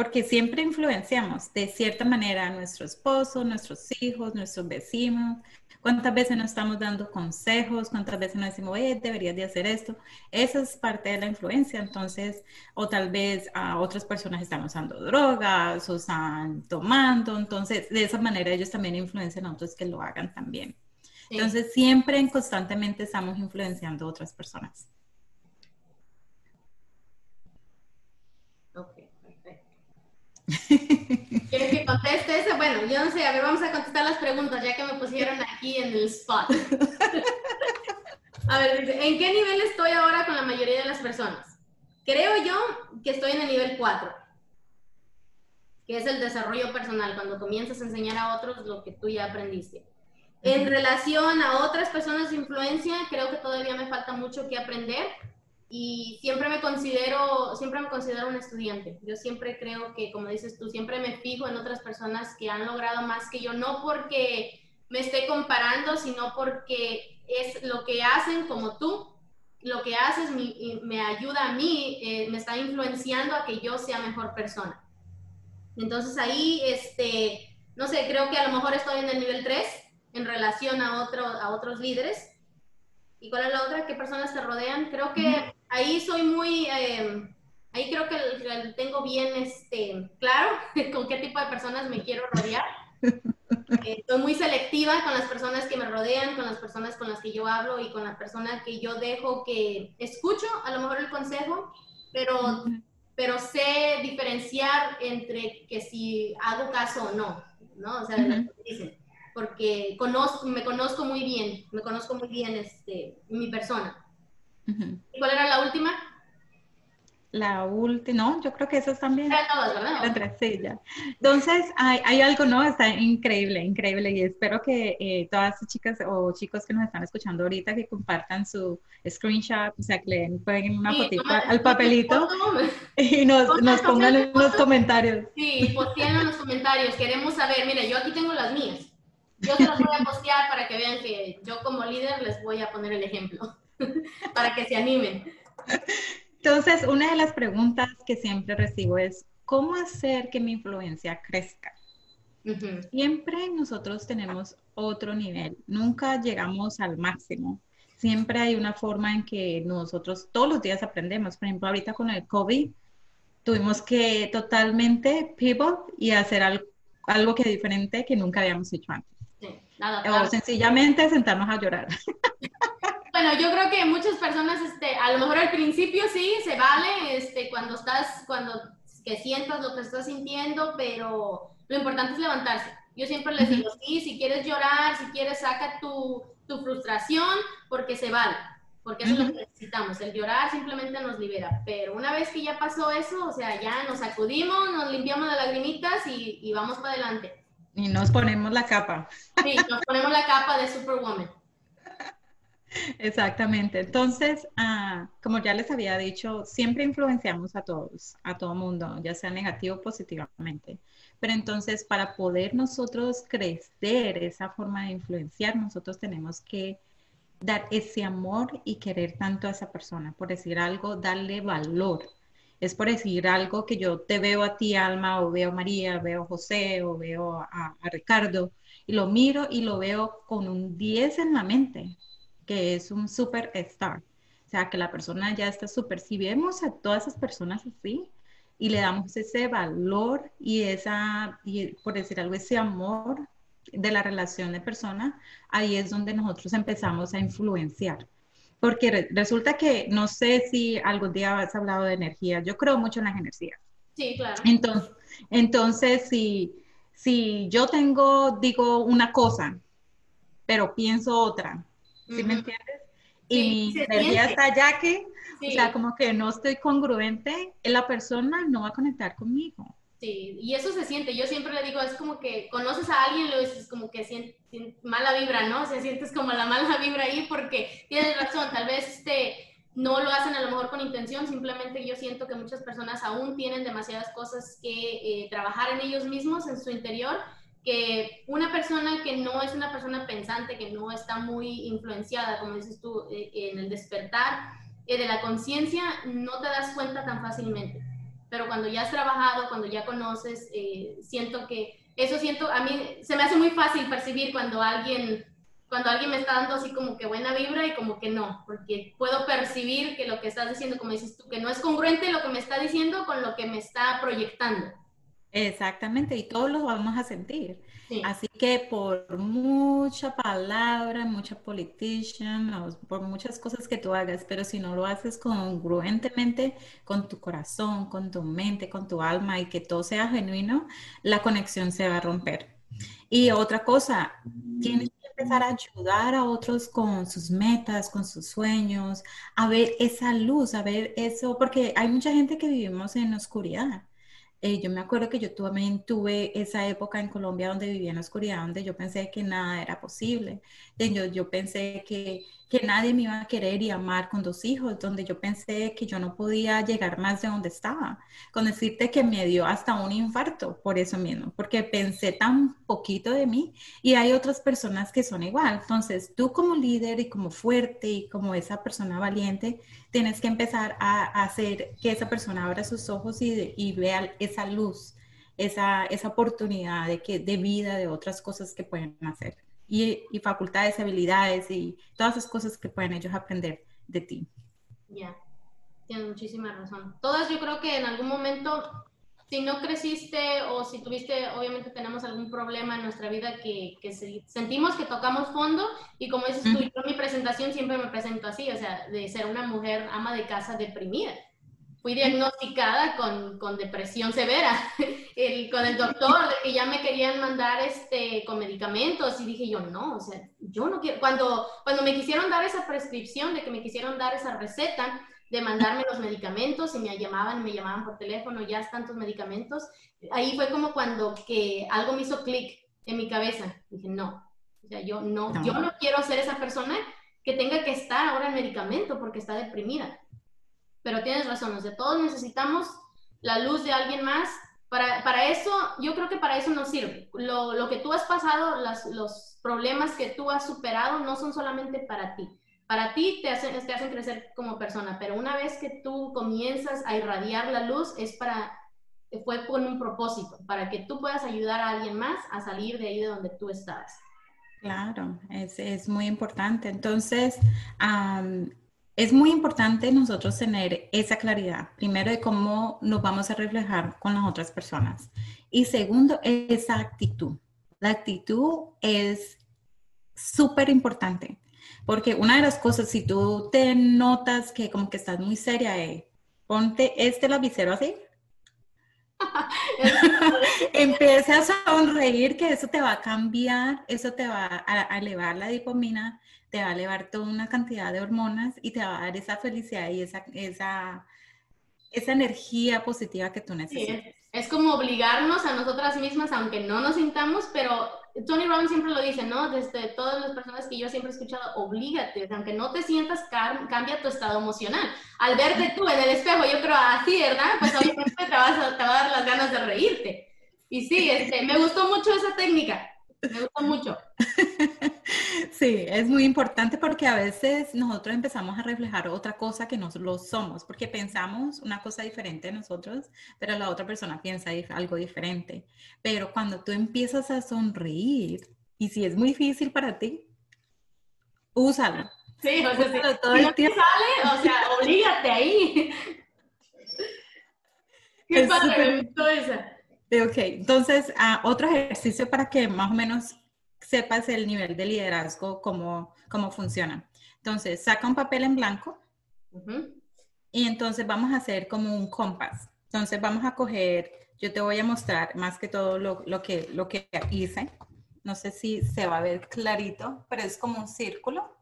porque siempre influenciamos de cierta manera a nuestro esposo, nuestros hijos, nuestros vecinos. ¿Cuántas veces nos estamos dando consejos? ¿Cuántas veces nos decimos, oye, deberías de hacer esto? Esa es parte de la influencia, entonces, o tal vez a otras personas están usando drogas o están tomando, entonces, de esa manera ellos también influencian a otros que lo hagan también. Entonces, siempre constantemente estamos influenciando a otras personas. ¿Quieres que conteste eso? Bueno, yo no sé, a ver, vamos a contestar las preguntas ya que me pusieron aquí en el spot. A ver, ¿en qué nivel estoy ahora con la mayoría de las personas? Creo yo que estoy en el nivel 4, que es el desarrollo personal, cuando comienzas a enseñar a otros lo que tú ya aprendiste. En relación a otras personas de influencia, creo que todavía me falta mucho que aprender y siempre me considero, siempre me considero un estudiante. Yo siempre creo que, como dices tú, siempre me fijo en otras personas que han logrado más que yo, no porque me esté comparando, sino porque es lo que hacen como tú, lo que haces me, ayuda a mí, eh, me está influenciando a que yo sea mejor persona. Entonces ahí, este, no sé, creo que a lo mejor estoy en el nivel 3 en relación a, otro, a otros líderes. ¿Y cuál es la otra? ¿Qué personas te rodean? Creo que ahí soy muy, eh, ahí creo que tengo bien este, claro con qué tipo de personas me quiero rodear. Eh, soy muy selectiva con las personas que me rodean, con las personas con las que yo hablo y con las personas que yo dejo que escucho a lo mejor el consejo, pero, pero sé diferenciar entre que si hago caso o no, ¿no? O sea, dicen, porque conozco, me conozco muy bien, me conozco muy bien este, mi persona. ¿Cuál era la última? La última, no, yo creo que esas también. Eran todas, ¿verdad? sí, ya. Entonces, hay, hay, algo, ¿no? Está increíble, increíble. Y espero que eh, todas las chicas o chicos que nos están escuchando ahorita que compartan su screenshot, o sea, que le peguen una fotito al papelito y nos, nos pongan en los comentarios. Sí, posteen en los comentarios. Queremos saber, mire, yo aquí tengo las mías. Yo te las voy a postear para que vean que yo como líder les voy a poner el ejemplo. para que se animen. Entonces, una de las preguntas que siempre recibo es, ¿cómo hacer que mi influencia crezca? Siempre nosotros tenemos otro nivel, nunca llegamos al máximo. Siempre hay una forma en que nosotros todos los días aprendemos. Por ejemplo, ahorita con el COVID, tuvimos que totalmente pivot y hacer algo, algo que diferente que nunca habíamos hecho antes. o sencillamente sentarnos a llorar. Bueno, yo creo que muchas personas, este, a lo mejor al principio sí, se vale, este, cuando estás, cuando que sientas lo que estás sintiendo, pero lo importante es levantarse. Yo siempre les digo, sí, si quieres llorar, si quieres, saca tu, tu frustración, porque se vale, porque eso es lo que necesitamos. El llorar simplemente nos libera, pero una vez que ya pasó eso, o sea, ya nos sacudimos, nos limpiamos de lagrimitas y, y vamos para adelante. Y nos ponemos la capa. Sí, nos ponemos la capa de Superwoman. Exactamente. Entonces, ah, como ya les había dicho, siempre influenciamos a todos, a todo mundo, ya sea negativo o positivamente. Pero entonces, para poder nosotros crecer esa forma de influenciar, nosotros tenemos que dar ese amor y querer tanto a esa persona, por decir algo, darle valor. es por decir algo que yo te veo a ti, Alma, o veo a María, veo a José, o veo a, Ricardo, y lo miro y lo veo con un 10 en la mente, que es un superstar. O sea, que la persona ya está súper. Si vemos a todas esas personas así y le damos ese valor y esa, y por decir algo, ese amor de la relación de persona, ahí es donde nosotros empezamos a influenciar. Porque resulta que, no sé si algún día has hablado de energía, yo creo mucho en las energías. Sí, claro. Entonces, entonces si, si yo tengo, digo una cosa, pero pienso otra, ¿sí me entiendes? Y mi energía está allá que, o sea, como que no estoy congruente, la persona no va a conectar conmigo. Sí, y eso se siente. Yo siempre le digo, es como que conoces a alguien y lo dices como que sientes mala vibra, ¿no? O sea, sientes como la mala vibra ahí porque tienes razón, tal vez este, no lo hacen a lo mejor con intención, simplemente yo siento que muchas personas aún tienen demasiadas cosas que eh, trabajar en ellos mismos, en su interior, que una persona que no es una persona pensante, que no está muy influenciada, como dices tú, eh, en el despertar eh, de la conciencia, no te das cuenta tan fácilmente pero cuando ya has trabajado, cuando ya conoces, eh, siento que eso siento, a mí se me hace muy fácil percibir cuando alguien, cuando alguien me está dando así como que buena vibra y como que no, porque puedo percibir que lo que estás diciendo, como dices tú, que no es congruente lo que me está diciendo con lo que me está proyectando. Exactamente, y todos lo vamos a sentir. Así que por mucha palabra, mucha politician, por muchas cosas que tú hagas, pero si no lo haces congruentemente con tu corazón, con tu mente, con tu alma y que todo sea genuino, la conexión se va a romper. Y otra cosa, tienes que empezar a ayudar a otros con sus metas, con sus sueños, a ver esa luz, a ver eso, porque hay mucha gente que vivimos en oscuridad eh, yo me acuerdo que yo también tuve esa época en Colombia donde vivía en la oscuridad, donde yo pensé que nada era posible. Yo, yo pensé que que nadie me iba a querer y amar con dos hijos, donde yo pensé que yo no podía llegar más de donde estaba. Con decirte que me dio hasta un infarto por eso mismo, porque pensé tan poquito de mí y hay otras personas que son igual. Entonces, tú como líder y como fuerte y como esa persona valiente, tienes que empezar a, hacer que esa persona abra sus ojos y, y vea esa luz, esa, esa oportunidad de, que, de vida, de otras cosas que pueden hacer y, facultades, habilidades y todas esas cosas que pueden ellos aprender de ti. Ya, tienes muchísima razón. Todas yo creo que en algún momento, si no creciste o si tuviste, obviamente tenemos algún problema en nuestra vida que, que sentimos que tocamos fondo y como dices tú, yo en mi presentación siempre me presento así, o sea, de ser una mujer ama de casa deprimida fui diagnosticada con, con depresión severa, el, con el doctor, de que ya me querían mandar este, con medicamentos y dije yo, no, o sea, yo no quiero, cuando, cuando me quisieron dar esa prescripción, de que me quisieron dar esa receta de mandarme los medicamentos y me llamaban, me llamaban por teléfono, ya están tus medicamentos, ahí fue como cuando que algo me hizo clic en mi cabeza, dije, no, o sea, yo no, no, yo no quiero ser esa persona que tenga que estar ahora en medicamento porque está deprimida pero tienes razón, o sea, todos necesitamos la luz de alguien más. Para, para eso, yo creo que para eso no sirve. Lo, lo que tú has pasado, las, los problemas que tú has superado no son solamente para ti. Para ti te hacen, te hacen crecer como persona, pero una vez que tú comienzas a irradiar la luz, es para, fue con un propósito, para que tú puedas ayudar a alguien más a salir de ahí de donde tú estabas. Claro, es, es muy importante. Entonces, es muy importante nosotros tener esa claridad, primero de cómo nos vamos a reflejar con las otras personas y segundo, esa actitud. La actitud es súper importante porque una de las cosas, si tú te notas que como que estás muy seria, eh, ponte este lapicero así. Empieza a sonreír que eso te va a cambiar, eso te va a, a elevar la dopamina, te va a elevar toda una cantidad de hormonas y te va a dar esa felicidad y esa, esa, esa energía positiva que tú necesitas. es, como obligarnos a nosotras mismas, aunque no nos sintamos, pero Tony Robbins siempre lo dice, ¿no? Desde todas las personas que yo siempre he escuchado, oblígate, aunque no te sientas, cambia tu estado emocional. Al verte tú en el espejo, yo creo así, ¿verdad? Pues obviamente te, vas a, te va a dar las ganas de reírte. Y sí, este, me gustó mucho esa técnica. Me gusta mucho. Sí, es muy importante porque a veces nosotros empezamos a reflejar otra cosa que no lo somos, porque pensamos una cosa diferente de nosotros, pero la otra persona piensa algo diferente. Pero cuando tú empiezas a sonreír, y si es muy difícil para ti, úsalo. Sí, o sea, todo el tiempo. sale, o sea, obligate ahí. Qué padre, esa. Ok, entonces, ah, otro ejercicio para que más o menos sepas el nivel de liderazgo, cómo, cómo funciona. Entonces, saca un papel en blanco y entonces vamos a hacer como un compás. Entonces, vamos a coger, yo te voy a mostrar más que todo lo, lo, que, lo que hice. No sé si se va a ver clarito, pero es como un círculo.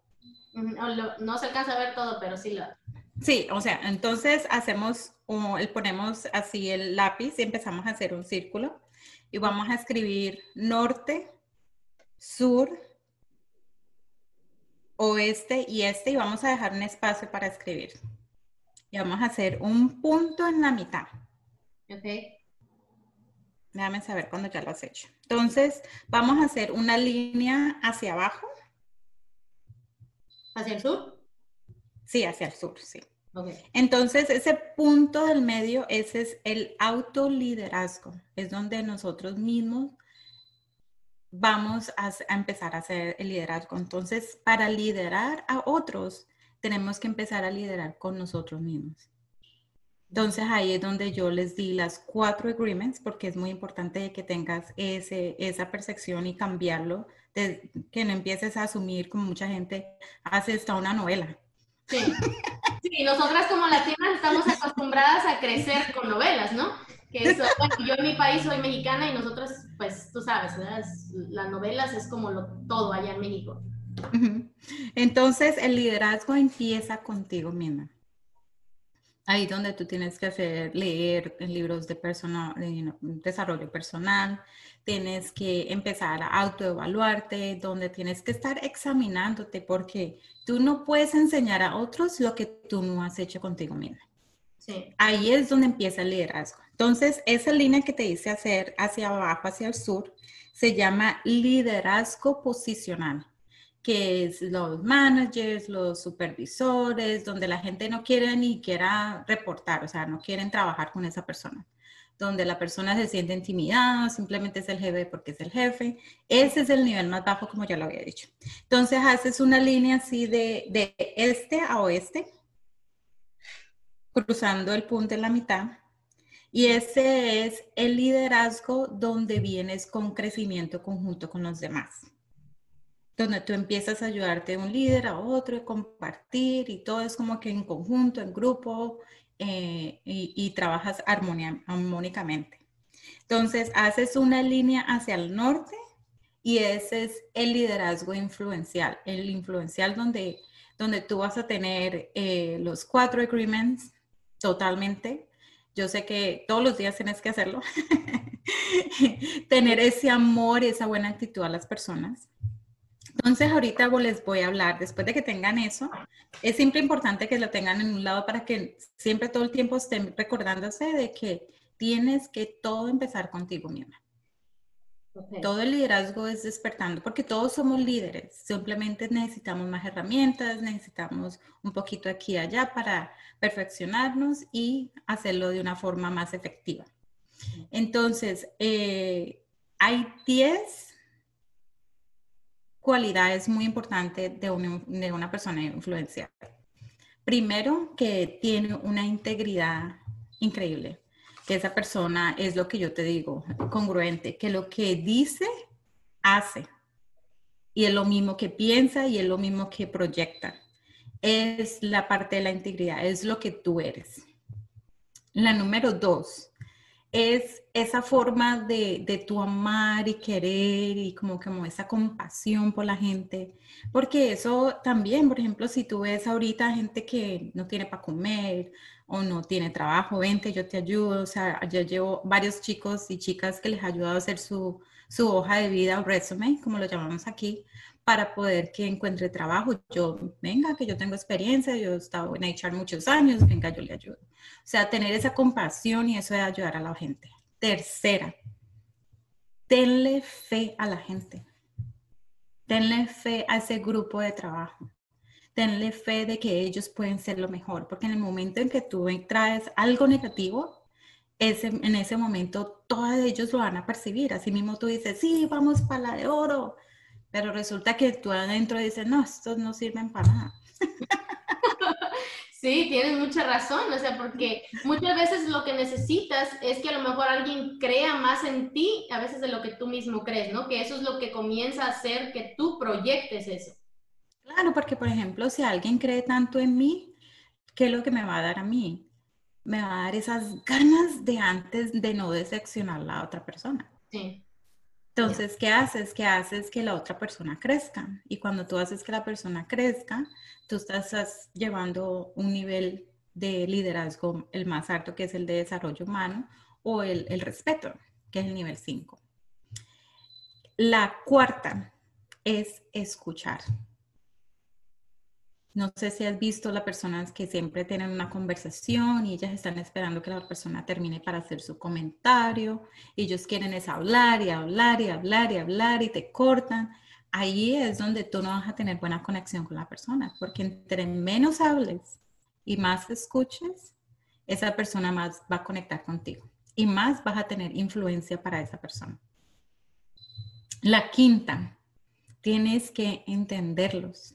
No, se alcanza a ver todo, pero sí lo. Sí, o sea, entonces hacemos, el, ponemos así el lápiz y empezamos a hacer un círculo y vamos a escribir norte, sur, oeste y este y vamos a dejar un espacio para escribir. Y vamos a hacer un punto en la mitad. Ok. Déjame saber cuando ya lo has hecho. Entonces, vamos a hacer una línea hacia abajo. ¿Hacia el sur? Sí, hacia el sur, sí. Okay. Entonces, ese punto del medio, ese es el autoliderazgo. Es donde nosotros mismos vamos a, empezar a hacer el liderazgo. Entonces, para liderar a otros, tenemos que empezar a liderar con nosotros mismos. Entonces ahí es donde yo les di las cuatro agreements porque es muy importante que tengas ese, esa percepción y cambiarlo, de, que no empieces a asumir como mucha gente hace esta una novela. Sí. sí, nosotras como latinas estamos acostumbradas a crecer con novelas, ¿no? Que eso, yo en mi país soy mexicana y nosotros, pues tú sabes, las novelas es como lo, todo allá en México. Entonces, el liderazgo empieza contigo misma. Ahí donde tú tienes que hacer, leer libros de, persona, de desarrollo personal, tienes que empezar a autoevaluarte, donde tienes que estar examinándote porque tú no puedes enseñar a otros lo que tú no has hecho contigo misma. Ahí es donde empieza el liderazgo. Entonces, esa línea que te dice hacer hacia abajo, hacia el sur, se llama liderazgo posicional, que es los managers, los supervisores, donde la gente no quiere ni quiera reportar, o sea, no quieren trabajar con esa persona donde la persona se siente intimidada, simplemente es el jefe porque es el jefe. Ese es el nivel más bajo, como ya lo había dicho. Entonces haces una línea así de, de este a oeste, cruzando el punto en la mitad. Y ese es el liderazgo donde vienes con crecimiento conjunto con los demás. Donde tú empiezas a ayudarte de un líder a otro, compartir y todo es como que en conjunto, en grupo eh, y, trabajas armónicamente. Entonces haces una línea hacia el norte y ese es el liderazgo influencial. El influencial donde, donde tú vas a tener eh, los cuatro agreements totalmente. Yo sé que todos los días tienes que hacerlo. Tener ese amor y esa buena actitud a las personas. Entonces, ahorita les voy a hablar, después de que tengan eso, es siempre importante que lo tengan en un lado para que siempre todo el tiempo estén recordándose de que tienes que todo empezar contigo misma. Todo el liderazgo es despertando, porque todos somos líderes, simplemente necesitamos más herramientas, necesitamos un poquito aquí y allá para perfeccionarnos y hacerlo de una forma más efectiva. Entonces, eh, hay 10 cualidades muy importantes de, una persona influenciada. Primero, que tiene una integridad increíble que esa persona es lo que yo te digo, congruente, que lo que dice, hace. Y es lo mismo que piensa y es lo mismo que proyecta. Es la parte de la integridad, es lo que tú eres. La número dos es esa forma de, de tu amar y querer y como, como esa compasión por la gente. Porque eso también, por ejemplo, si tú ves ahorita gente que no tiene para comer o no tiene trabajo, vente, yo te ayudo. O sea, yo llevo varios chicos y chicas que les he ayudado a hacer su, su hoja de vida o resume, como lo llamamos aquí, para poder que encuentre trabajo. Yo, venga, que yo tengo experiencia, yo he estado en HR muchos años, venga, yo le ayudo. O sea, tener esa compasión y eso de ayudar a la gente. Tercera, tenle fe a la gente. Tenle fe a ese grupo de trabajo. Tenle fe de que ellos pueden ser lo mejor, porque en el momento en que tú traes algo negativo, ese, en ese momento todos ellos lo van a percibir. Así mismo tú dices, sí, vamos para la de oro, pero resulta que tú adentro dices, no, estos no sirven para nada. Sí, tienes mucha razón, o sea, porque muchas veces lo que necesitas es que a lo mejor alguien crea más en ti a veces de lo que tú mismo crees, ¿no? Que eso es lo que comienza a hacer que tú proyectes eso. Claro, porque por ejemplo, si alguien cree tanto en mí, ¿qué es lo que me va a dar a mí? Me va a dar esas ganas de antes de no decepcionar a la otra persona. Sí. Entonces, ¿qué haces? ¿Qué haces que la otra persona crezca. Y cuando tú haces que la persona crezca, tú estás llevando un nivel de liderazgo el más alto, que es el de desarrollo humano, o el, el respeto, que es el nivel 5. La cuarta es escuchar. No sé si has visto las personas que siempre tienen una conversación y ellas están esperando que la persona termine para hacer su comentario. Ellos quieren hablar y hablar y hablar y hablar y te cortan. Ahí es donde tú no vas a tener buena conexión con la persona, porque entre menos hables y más escuches, esa persona más va a conectar contigo y más vas a tener influencia para esa persona. La quinta, tienes que entenderlos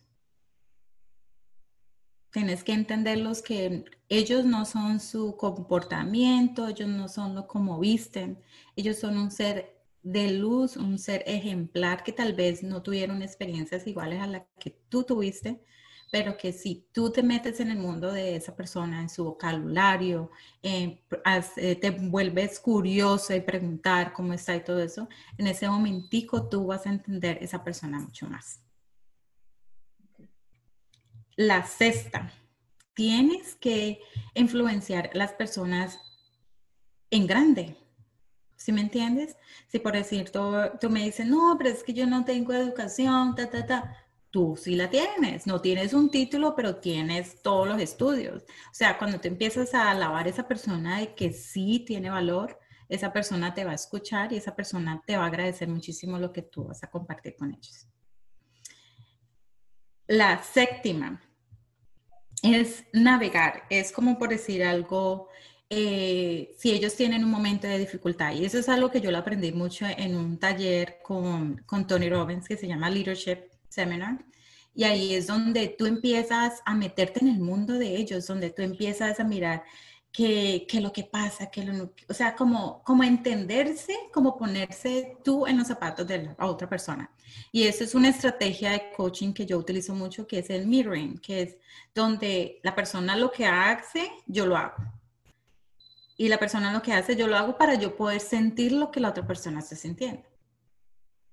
tienes que entenderlos que ellos no son su comportamiento, ellos no son lo como visten, ellos son un ser de luz, un ser ejemplar que tal vez no tuvieron experiencias iguales a las que tú tuviste, pero que si tú te metes en el mundo de esa persona, en su vocabulario, eh, te vuelves curioso y preguntar cómo está y todo eso, en ese momentico tú vas a entender esa persona mucho más. La sexta, tienes que influenciar las personas en grande. ¿Sí me entiendes? Si por decir, tú, tú, me dices, no, pero es que yo no tengo educación, ta, ta, ta. Tú sí la tienes, no tienes un título, pero tienes todos los estudios. O sea, cuando tú empiezas a alabar a esa persona de que sí tiene valor, esa persona te va a escuchar y esa persona te va a agradecer muchísimo lo que tú vas a compartir con ellos. La séptima es navegar, es como por decir algo, eh, si ellos tienen un momento de dificultad. Y eso es algo que yo lo aprendí mucho en un taller con, con Tony Robbins que se llama Leadership Seminar. Y ahí es donde tú empiezas a meterte en el mundo de ellos, donde tú empiezas a mirar que, lo que pasa, que o sea, como, como entenderse, como ponerse tú en los zapatos de la otra persona. Y eso es una estrategia de coaching que yo utilizo mucho, que es el mirroring, que es donde la persona lo que hace, yo lo hago. Y la persona lo que hace, yo lo hago para yo poder sentir lo que la otra persona está sintiendo.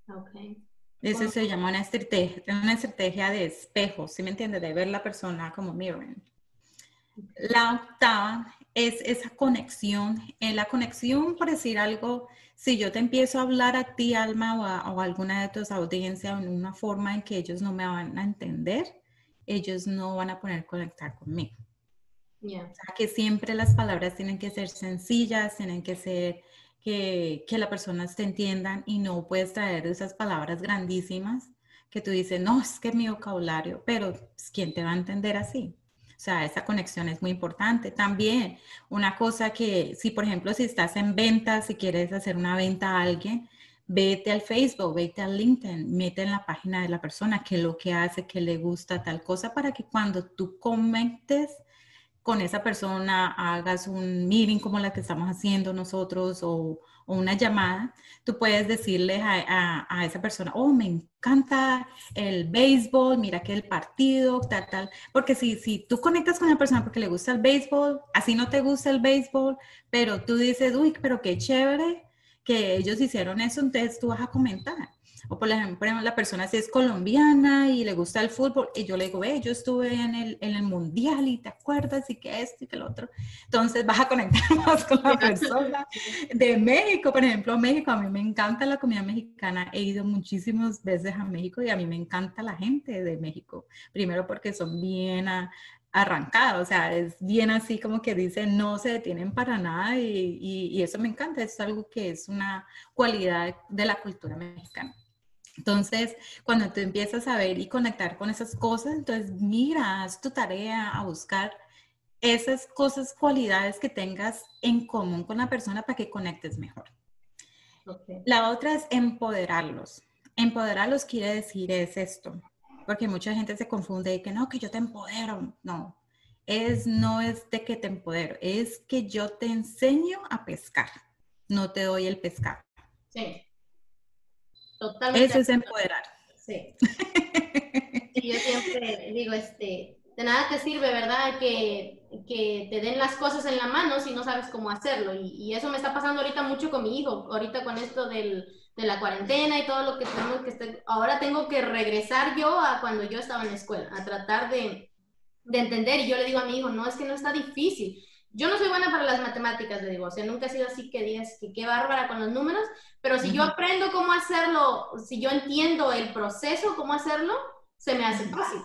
Okay. Eso se llama una estrategia, una estrategia de espejo, ¿sí me entiende? De ver la persona como mirroring. La octava es esa conexión. En la conexión, por decir algo, si yo te empiezo a hablar a ti, Alma, o a, alguna de tus audiencias en una forma en que ellos no me van a entender, ellos no van a poder conectar conmigo. O sea, que siempre las palabras tienen que ser sencillas, tienen que ser que, que las personas te entiendan y no puedes traer esas palabras grandísimas que tú dices, no, es que mi vocabulario, pero pues, ¿quién te va a entender así? O sea, esa conexión es muy importante. También una cosa que, si por ejemplo, si estás en venta, si quieres hacer una venta a alguien, vete al Facebook, vete al LinkedIn, mete en la página de la persona qué es lo que hace, qué le gusta, tal cosa, para que cuando tú comentes con esa persona, hagas un meeting como la que estamos haciendo nosotros o, una llamada, tú puedes decirle a, a, esa persona, oh, me encanta el béisbol, mira que el partido, tal, tal. Porque si, si tú conectas con una persona porque le gusta el béisbol, así no te gusta el béisbol, pero tú dices, uy, pero qué chévere que ellos hicieron eso, entonces tú vas a comentar. O por ejemplo, la persona si es colombiana y le gusta el fútbol, y yo le digo, ve, yo estuve en el, en el mundial y te acuerdas y que esto y que lo otro. Entonces vas a conectar más con la persona de México. Por ejemplo, México, a mí me encanta la comida mexicana. He ido muchísimas veces a México y a mí me encanta la gente de México. Primero porque son bien arrancados, o sea, es bien así como que dicen, no se detienen para nada y eso me encanta, es algo que es una cualidad de la cultura mexicana. Entonces, cuando tú empiezas a ver y conectar con esas cosas, entonces mira, haz tu tarea a buscar esas cosas, cualidades que tengas en común con la persona para que conectes mejor. La otra es empoderarlos. Empoderarlos quiere decir es esto, porque mucha gente se confunde y que no, que yo te empodero. No, es no es de que te empodero, es que yo te enseño a pescar, no te doy el pescado. Sí. Totalmente. Eso es empoderar. Sí. yo siempre digo, este, de nada te sirve, ¿verdad? Que, que, te den las cosas en la mano si no sabes cómo hacerlo. Y, y, eso me está pasando ahorita mucho con mi hijo, ahorita con esto del, de la cuarentena y todo lo que tenemos que estar. Ahora tengo que regresar yo a cuando yo estaba en la escuela, a tratar de, de entender. Y yo le digo a mi hijo, no, es que no está difícil. Yo no soy buena para las matemáticas, le digo, o sea, nunca he sido así que digas que qué bárbara con los números, pero si yo aprendo cómo hacerlo, si yo entiendo el proceso, cómo hacerlo, se me hace fácil.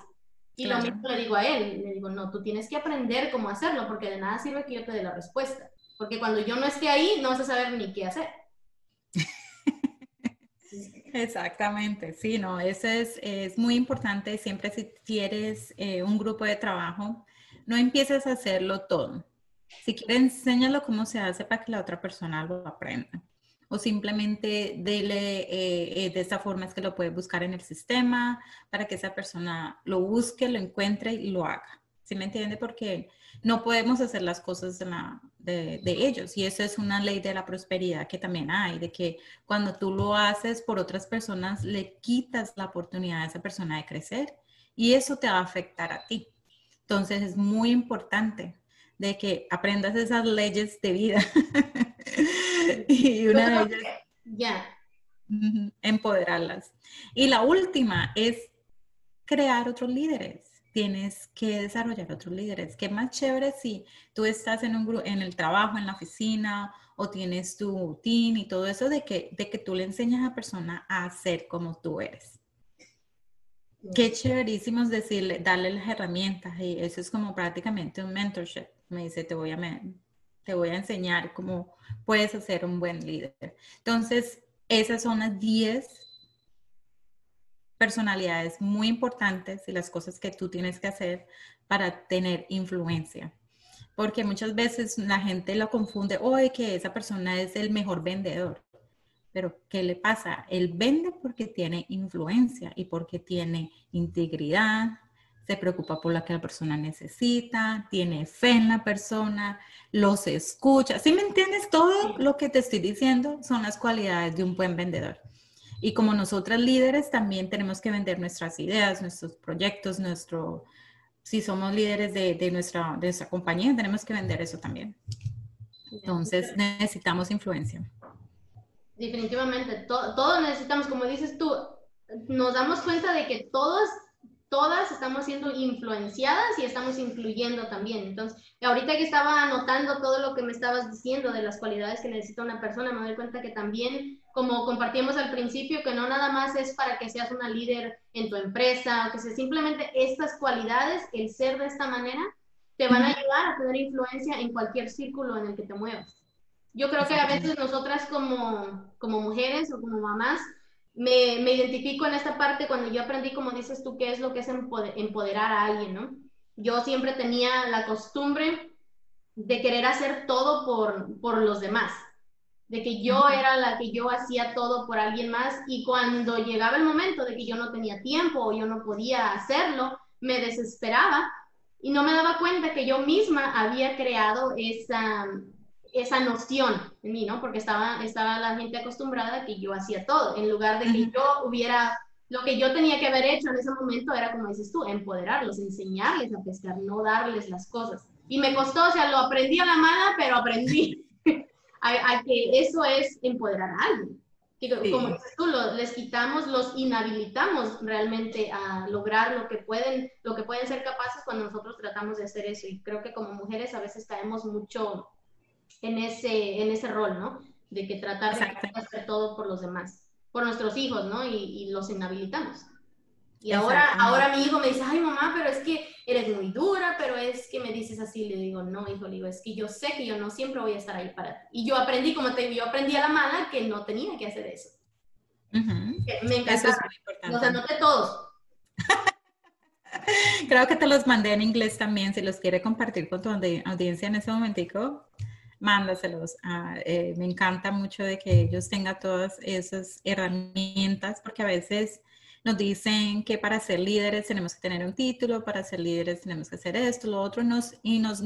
Y lo mismo le digo a él, le digo, no, tú tienes que aprender cómo hacerlo, porque de nada sirve que yo te dé la respuesta, porque cuando yo no esté ahí, no vas a saber ni qué hacer. Exactamente, sí, no, eso es, es muy importante, siempre si quieres eh, un grupo de trabajo, no empieces a hacerlo todo si quiere, enséñalo cómo se hace para que la otra persona lo aprenda. O simplemente dele eh, eh, de esta forma es que lo puede buscar en el sistema para que esa persona lo busque, lo encuentre y lo haga. ¿Sí me entiende? Porque no podemos hacer las cosas de, ellos. Y eso es una ley de la prosperidad que también hay, de que cuando tú lo haces por otras personas, le quitas la oportunidad a esa persona de crecer y eso te va a afectar a ti. Entonces es muy importante de que aprendas esas leyes de vida. y una de ellas, ya. empoderarlas. Y la última es crear otros líderes. Tienes que desarrollar otros líderes. Qué más chévere si tú estás en un en el trabajo, en la oficina o tienes tu team y todo eso de que, de que tú le enseñas a la persona a ser como tú eres. Qué chéverísimo es decirle, darle las herramientas y eso es como prácticamente un mentorship me dice, te voy a, te voy a enseñar cómo puedes ser un buen líder. Entonces, esas son las 10 personalidades muy importantes y las cosas que tú tienes que hacer para tener influencia. Porque muchas veces la gente lo confunde, oye, que esa persona es el mejor vendedor. Pero, ¿qué le pasa? Él vende porque tiene influencia y porque tiene integridad, se preocupa por lo que la persona necesita, tiene fe en la persona, los escucha. ¿Sí me entiendes? Todo lo que te estoy diciendo son las cualidades de un buen vendedor. Y como nosotras líderes también tenemos que vender nuestras ideas, nuestros proyectos, nuestro, si somos líderes de, nuestra, de nuestra compañía, tenemos que vender eso también. Entonces necesitamos influencia. Definitivamente, todos necesitamos, como dices tú, nos damos cuenta de que todos todas estamos siendo influenciadas y estamos influyendo también. Entonces, ahorita que estaba anotando todo lo que me estabas diciendo de las cualidades que necesita una persona, me doy cuenta que también, como compartimos al principio, que no nada más es para que seas una líder en tu empresa, o que sea simplemente estas cualidades, el ser de esta manera, te van a ayudar a tener influencia en cualquier círculo en el que te muevas. Yo creo que a veces nosotras como, como mujeres o como mamás, me, me, identifico en esta parte cuando yo aprendí, como dices tú, qué es lo que es empoderar a alguien, ¿no? Yo siempre tenía la costumbre de querer hacer todo por, por los demás, de que yo era la que yo hacía todo por alguien más y cuando llegaba el momento de que yo no tenía tiempo o yo no podía hacerlo, me desesperaba y no me daba cuenta que yo misma había creado esa, esa noción en mí, ¿no? Porque estaba, estaba la gente acostumbrada a que yo hacía todo, en lugar de que yo hubiera, lo que yo tenía que haber hecho en ese momento era, como dices tú, empoderarlos, enseñarles a pescar, no darles las cosas. Y me costó, o sea, lo aprendí a la mala, pero aprendí a, que eso es empoderar a alguien. Que, Como dices tú, les quitamos, los inhabilitamos realmente a lograr lo que pueden, lo que pueden ser capaces cuando nosotros tratamos de hacer eso. Y creo que como mujeres a veces caemos mucho en ese, en ese rol, ¿no? De que tratar de hacer todo por los demás, por nuestros hijos, ¿no? Y, los inhabilitamos. Y ahora, ahora mi hijo me dice, ay mamá, pero es que eres muy dura, pero es que me dices así. Le digo, no, hijo, le digo, es que yo sé que yo no siempre voy a estar ahí para ti. Y yo aprendí, como te digo, yo aprendí a la mala que no tenía que hacer eso. Me encanta. Eso es muy importante. Los anoté todos. Creo que te los mandé en inglés también. Si los quiere compartir con tu audiencia en ese momentico, mándaselos. Eh, me encanta mucho de que ellos tengan todas esas herramientas, porque a veces nos dicen que para ser líderes tenemos que tener un título, para ser líderes tenemos que hacer esto, lo otro, nos, y nos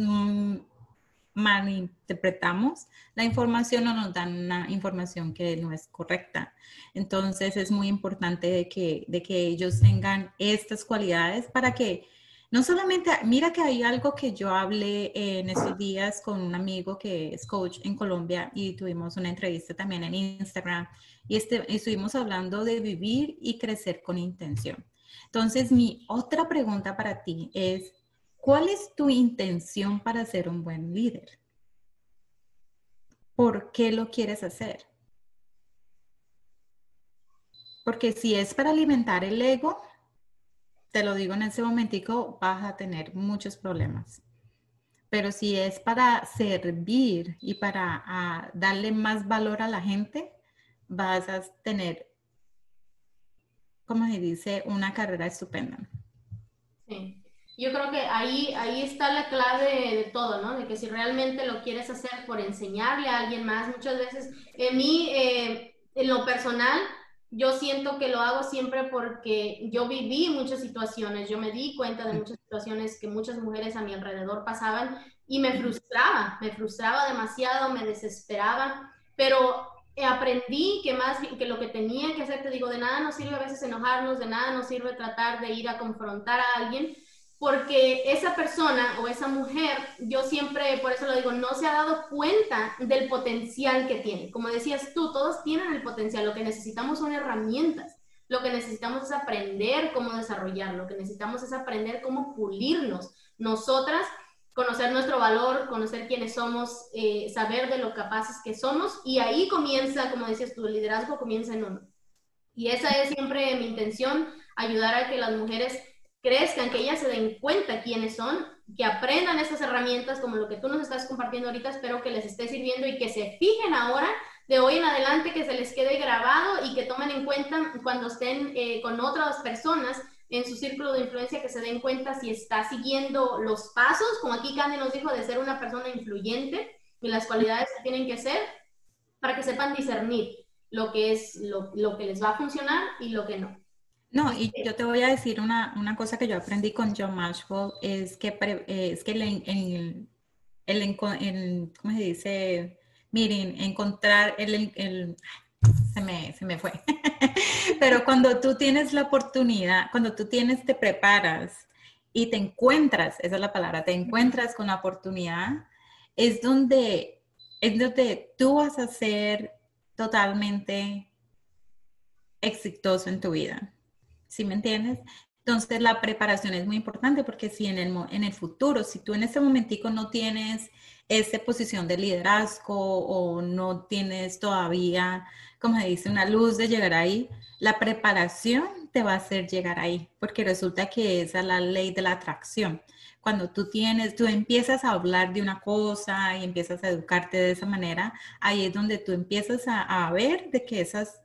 malinterpretamos la información o nos dan una información que no es correcta. Entonces es muy importante de que, de que ellos tengan estas cualidades para que no solamente, mira que hay algo que yo hablé en estos días con un amigo que es coach en Colombia y tuvimos una entrevista también en Instagram y este, estuvimos hablando de vivir y crecer con intención. Entonces, mi otra pregunta para ti es, ¿cuál es tu intención para ser un buen líder? ¿Por qué lo quieres hacer? Porque si es para alimentar el ego, te lo digo en ese momentico, vas a tener muchos problemas. Pero si es para servir y para darle más valor a la gente, vas a tener, como se dice, una carrera estupenda. Sí. Yo creo que ahí, ahí está la clave de, todo, ¿no? De que si realmente lo quieres hacer por enseñarle a alguien más, muchas veces, en mí, eh, en lo personal, yo siento que lo hago siempre porque yo viví muchas situaciones, yo me di cuenta de muchas situaciones que muchas mujeres a mi alrededor pasaban y me frustraba, me frustraba demasiado, me desesperaba, pero aprendí que más que lo que tenía que hacer, te digo, de nada nos sirve a veces enojarnos, de nada nos sirve tratar de ir a confrontar a alguien, porque esa persona o esa mujer, yo siempre, por eso lo digo, no se ha dado cuenta del potencial que tiene. Como decías tú, todos tienen el potencial, lo que necesitamos son herramientas, lo que necesitamos es aprender cómo desarrollar, lo que necesitamos es aprender cómo pulirnos. Nosotras, conocer nuestro valor, conocer quiénes somos, eh, saber de lo capaces que somos y ahí comienza, como decías tú, el liderazgo comienza en uno. Y esa es siempre mi intención, ayudar a que las mujeres crezcan, que ellas se den cuenta quiénes son, que aprendan estas herramientas como lo que tú nos estás compartiendo ahorita, espero que les esté sirviendo y que se fijen ahora de hoy en adelante, que se les quede grabado y que tomen en cuenta cuando estén eh, con otras personas en su círculo de influencia, que se den cuenta si está siguiendo los pasos, como aquí Candy nos dijo, de ser una persona influyente y las cualidades que tienen que ser, para que sepan discernir lo que es lo, lo que les va a funcionar y lo que no. No, y yo te voy a decir una, una cosa que yo aprendí con John Maxwell, es que, es que el, el, el, ¿cómo se dice? Miren, encontrar el, el se me, se me fue. Pero cuando tú tienes la oportunidad, cuando tú tienes, te preparas y te encuentras, esa es la palabra, te encuentras con la oportunidad, es donde, es donde tú vas a ser totalmente exitoso en tu vida. ¿Sí me entiendes? Entonces la preparación es muy importante porque si en el, en el futuro, si tú en ese momentico no tienes esa posición de liderazgo o no tienes todavía, como se dice, una luz de llegar ahí, la preparación te va a hacer llegar ahí, porque resulta que esa es la ley de la atracción. Cuando tú tienes, tú empiezas a hablar de una cosa y empiezas a educarte de esa manera, ahí es donde tú empiezas a, a ver de que esas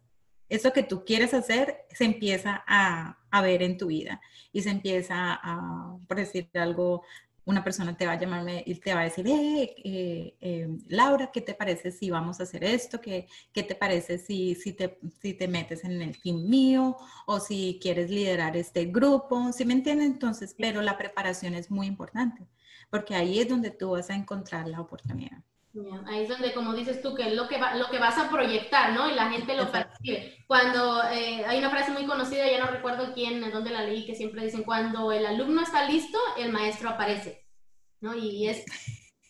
eso que tú quieres hacer se empieza a, ver en tu vida y se empieza a, por decir algo, una persona te va a llamarme y te va a decir, eh, eh, eh, Laura, ¿qué te parece si vamos a hacer esto? ¿Qué, qué te parece si, si, te, si te metes en el team mío o si quieres liderar este grupo? ¿Sí me entiendes? Entonces, pero la preparación es muy importante porque ahí es donde tú vas a encontrar la oportunidad. Ahí es donde, como dices tú, que es lo que, lo que vas a proyectar, ¿no? Y la gente lo percibe. Cuando eh, hay una frase muy conocida, ya no recuerdo quién, dónde la leí, que siempre dicen, cuando el alumno está listo, el maestro aparece, ¿no? Y, es,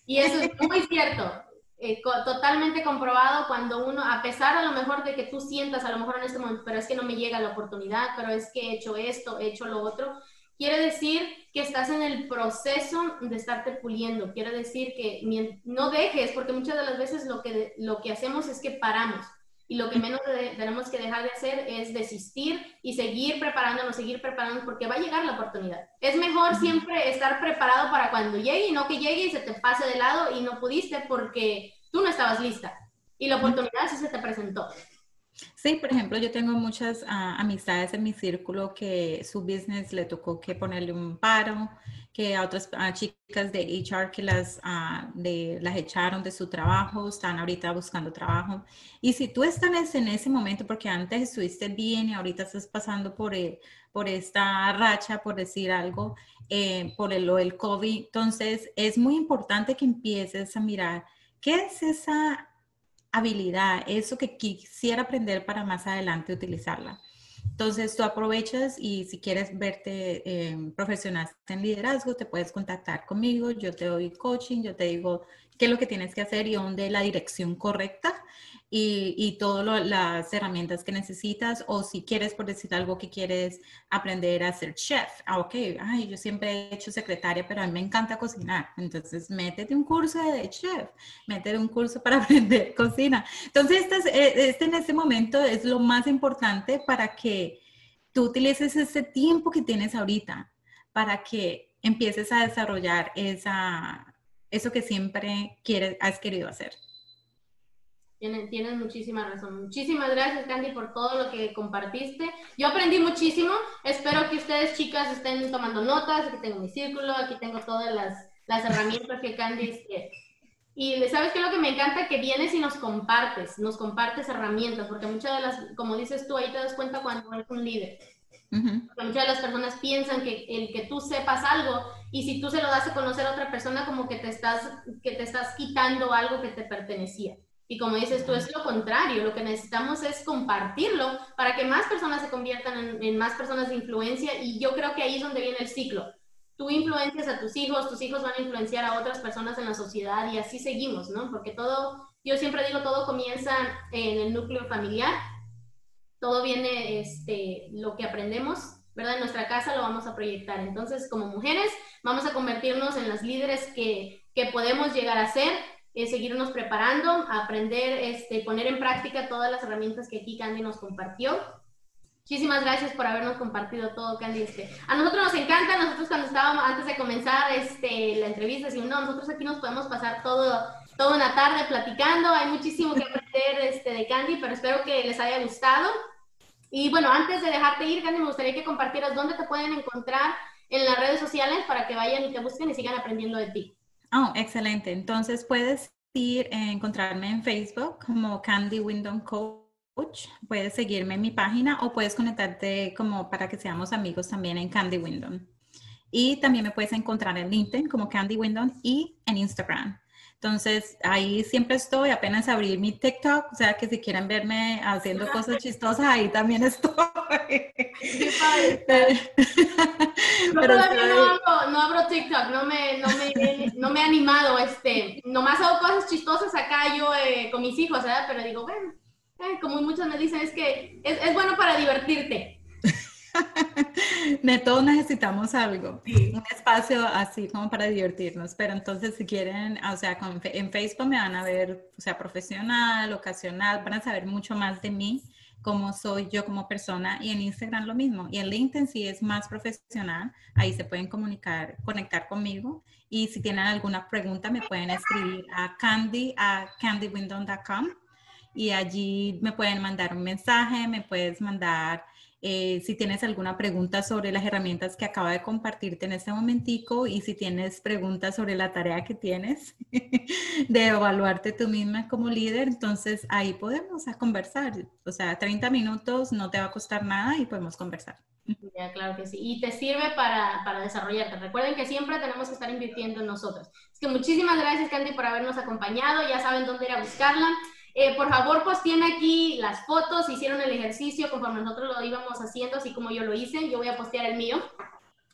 y eso es muy cierto, eh, totalmente comprobado cuando uno, a pesar a lo mejor de que tú sientas, a lo mejor en este momento, pero es que no me llega la oportunidad, pero es que he hecho esto, he hecho lo otro, quiere decir que estás en el proceso de estarte puliendo. Quiere decir que no dejes, porque muchas de las veces lo que, lo que hacemos es que paramos. Y lo que menos tenemos que dejar de hacer es desistir y seguir preparándonos, seguir preparándonos, porque va a llegar la oportunidad. Es mejor siempre estar preparado para cuando llegue y no que llegue y se te pase de lado y no pudiste porque tú no estabas lista. Y la oportunidad sí se te presentó. Sí, por ejemplo, yo tengo muchas ah, amistades en mi círculo que su business le tocó que ponerle un paro, que a otras chicas de HR que las, ah, de, las echaron de su trabajo, están ahorita buscando trabajo. Y si tú estás en ese momento, porque antes estuviste bien y ahorita estás pasando por, eh, por esta racha, por decir algo, eh, por el, lo del COVID, entonces es muy importante que empieces a mirar qué es esa habilidad, eso que quisiera aprender para más adelante utilizarla. Entonces tú aprovechas y si quieres verte eh, profesional en liderazgo, te puedes contactar conmigo, yo te doy coaching, yo te digo qué es lo que tienes que hacer y dónde la dirección correcta y, y todas las herramientas que necesitas o si quieres, por decir algo, que quieres aprender a ser chef. Ah, ok, ay, yo siempre he hecho secretaria, pero a mí me encanta cocinar. Entonces, métete un curso de chef, métete un curso para aprender cocina. Entonces, este, eh, este en este momento es lo más importante para que tú utilices ese tiempo que tienes ahorita para que empieces a desarrollar esa, eso que siempre quieres, has querido hacer. Tienes, muchísima razón. Muchísimas gracias, Candy, por todo lo que compartiste. Yo aprendí muchísimo. Espero que ustedes, chicas, estén tomando notas. Aquí tengo mi círculo, aquí tengo todas las, las herramientas que Candy... Este, y sabes qué es lo que me encanta, que vienes y nos compartes, nos compartes herramientas, porque muchas de las, como dices tú, ahí te das cuenta cuando eres un líder. Muchas de las personas piensan que el que tú sepas algo y si tú se lo das a conocer a otra persona como que te estás, que te estás quitando algo que te pertenecía. Y como dices tú, es lo contrario, lo que necesitamos es compartirlo para que más personas se conviertan en, más personas de influencia y yo creo que ahí es donde viene el ciclo. Tú influencias a tus hijos, tus hijos van a influenciar a otras personas en la sociedad y así seguimos, ¿no? Porque todo, yo siempre digo, todo comienza en el núcleo familiar, todo viene, este, lo que aprendemos, ¿verdad? En nuestra casa lo vamos a proyectar. Entonces, como mujeres, vamos a convertirnos en las líderes que, que podemos llegar a ser seguirnos preparando, aprender, este, poner en práctica todas las herramientas que aquí Candy nos compartió. Muchísimas gracias por habernos compartido todo, Candy. Este, a nosotros nos encanta, nosotros cuando estábamos, antes de comenzar este, la entrevista, decimos, no, nosotros aquí nos podemos pasar todo, toda una tarde platicando, hay muchísimo que aprender este, de Candy, pero espero que les haya gustado. Y bueno, antes de dejarte ir, me gustaría que compartieras dónde te pueden encontrar en las redes sociales para que vayan y te busquen y sigan aprendiendo de ti. Oh, excelente. Entonces puedes ir a encontrarme en Facebook como Candy Windom Coach. Puedes seguirme en mi página o puedes conectarte como para que seamos amigos también en Candy Windom. Y también me puedes encontrar en LinkedIn como Candy Windom y en Instagram. Entonces, ahí siempre estoy, apenas abrí mi TikTok, o sea que si quieren verme haciendo cosas chistosas, ahí también estoy. Pero no, abro, TikTok, no me, no, me, no me he animado, este, nomás hago cosas chistosas acá yo eh, con mis hijos, ¿verdad? Pero digo, bueno, eh, como muchos me dicen, es que es, es bueno para divertirte. De todos necesitamos algo, un espacio así como para divertirnos, pero entonces si quieren, o sea, en Facebook me van a ver, o sea, profesional, ocasional, van a saber mucho más de mí, cómo soy yo como persona y en Instagram lo mismo y en LinkedIn sí es más profesional, ahí se pueden comunicar, conectar conmigo y si tienen alguna pregunta me pueden escribir a candy a candywindom.com y allí me pueden mandar un mensaje, me puedes mandar eh, si tienes alguna pregunta sobre las herramientas que acabo de compartirte en este momentico y si tienes preguntas sobre la tarea que tienes de evaluarte tú misma como líder, entonces ahí podemos conversar. O sea, 30 minutos no te va a costar nada y podemos conversar. Ya, claro que sí. Y te sirve para, para, desarrollarte. Recuerden que siempre tenemos que estar invirtiendo en nosotros. Es que muchísimas gracias, Candy, por habernos acompañado. Ya saben dónde ir a buscarla. Eh, por favor, pues aquí las fotos, hicieron el ejercicio conforme nosotros lo íbamos haciendo, así como yo lo hice. Yo voy a postear el mío.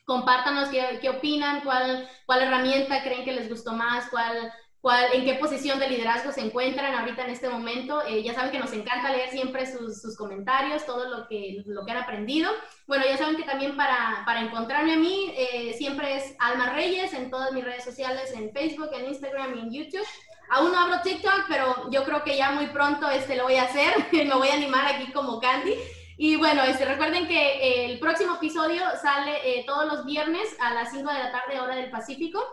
Compártanos qué, qué opinan, cuál, cuál herramienta creen que les gustó más, cuál, cuál, en qué posición de liderazgo se encuentran ahorita en este momento. Eh, ya saben que nos encanta leer siempre sus, sus, comentarios, todo lo que, lo que han aprendido. Bueno, ya saben que también para, para encontrarme a mí eh, siempre es Alma Reyes en todas mis redes sociales, en Facebook, en Instagram y en YouTube. Aún no abro TikTok, pero yo creo que ya muy pronto este, lo voy a hacer. Me voy a animar aquí como Candy. Y bueno, este, recuerden que el próximo episodio sale eh, todos los viernes a las 5 de la tarde, hora del Pacífico.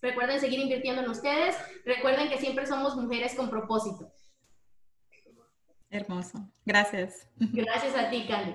Recuerden seguir invirtiendo en ustedes. Recuerden que siempre somos mujeres con propósito. Hermoso. Gracias. Gracias a ti, Cali.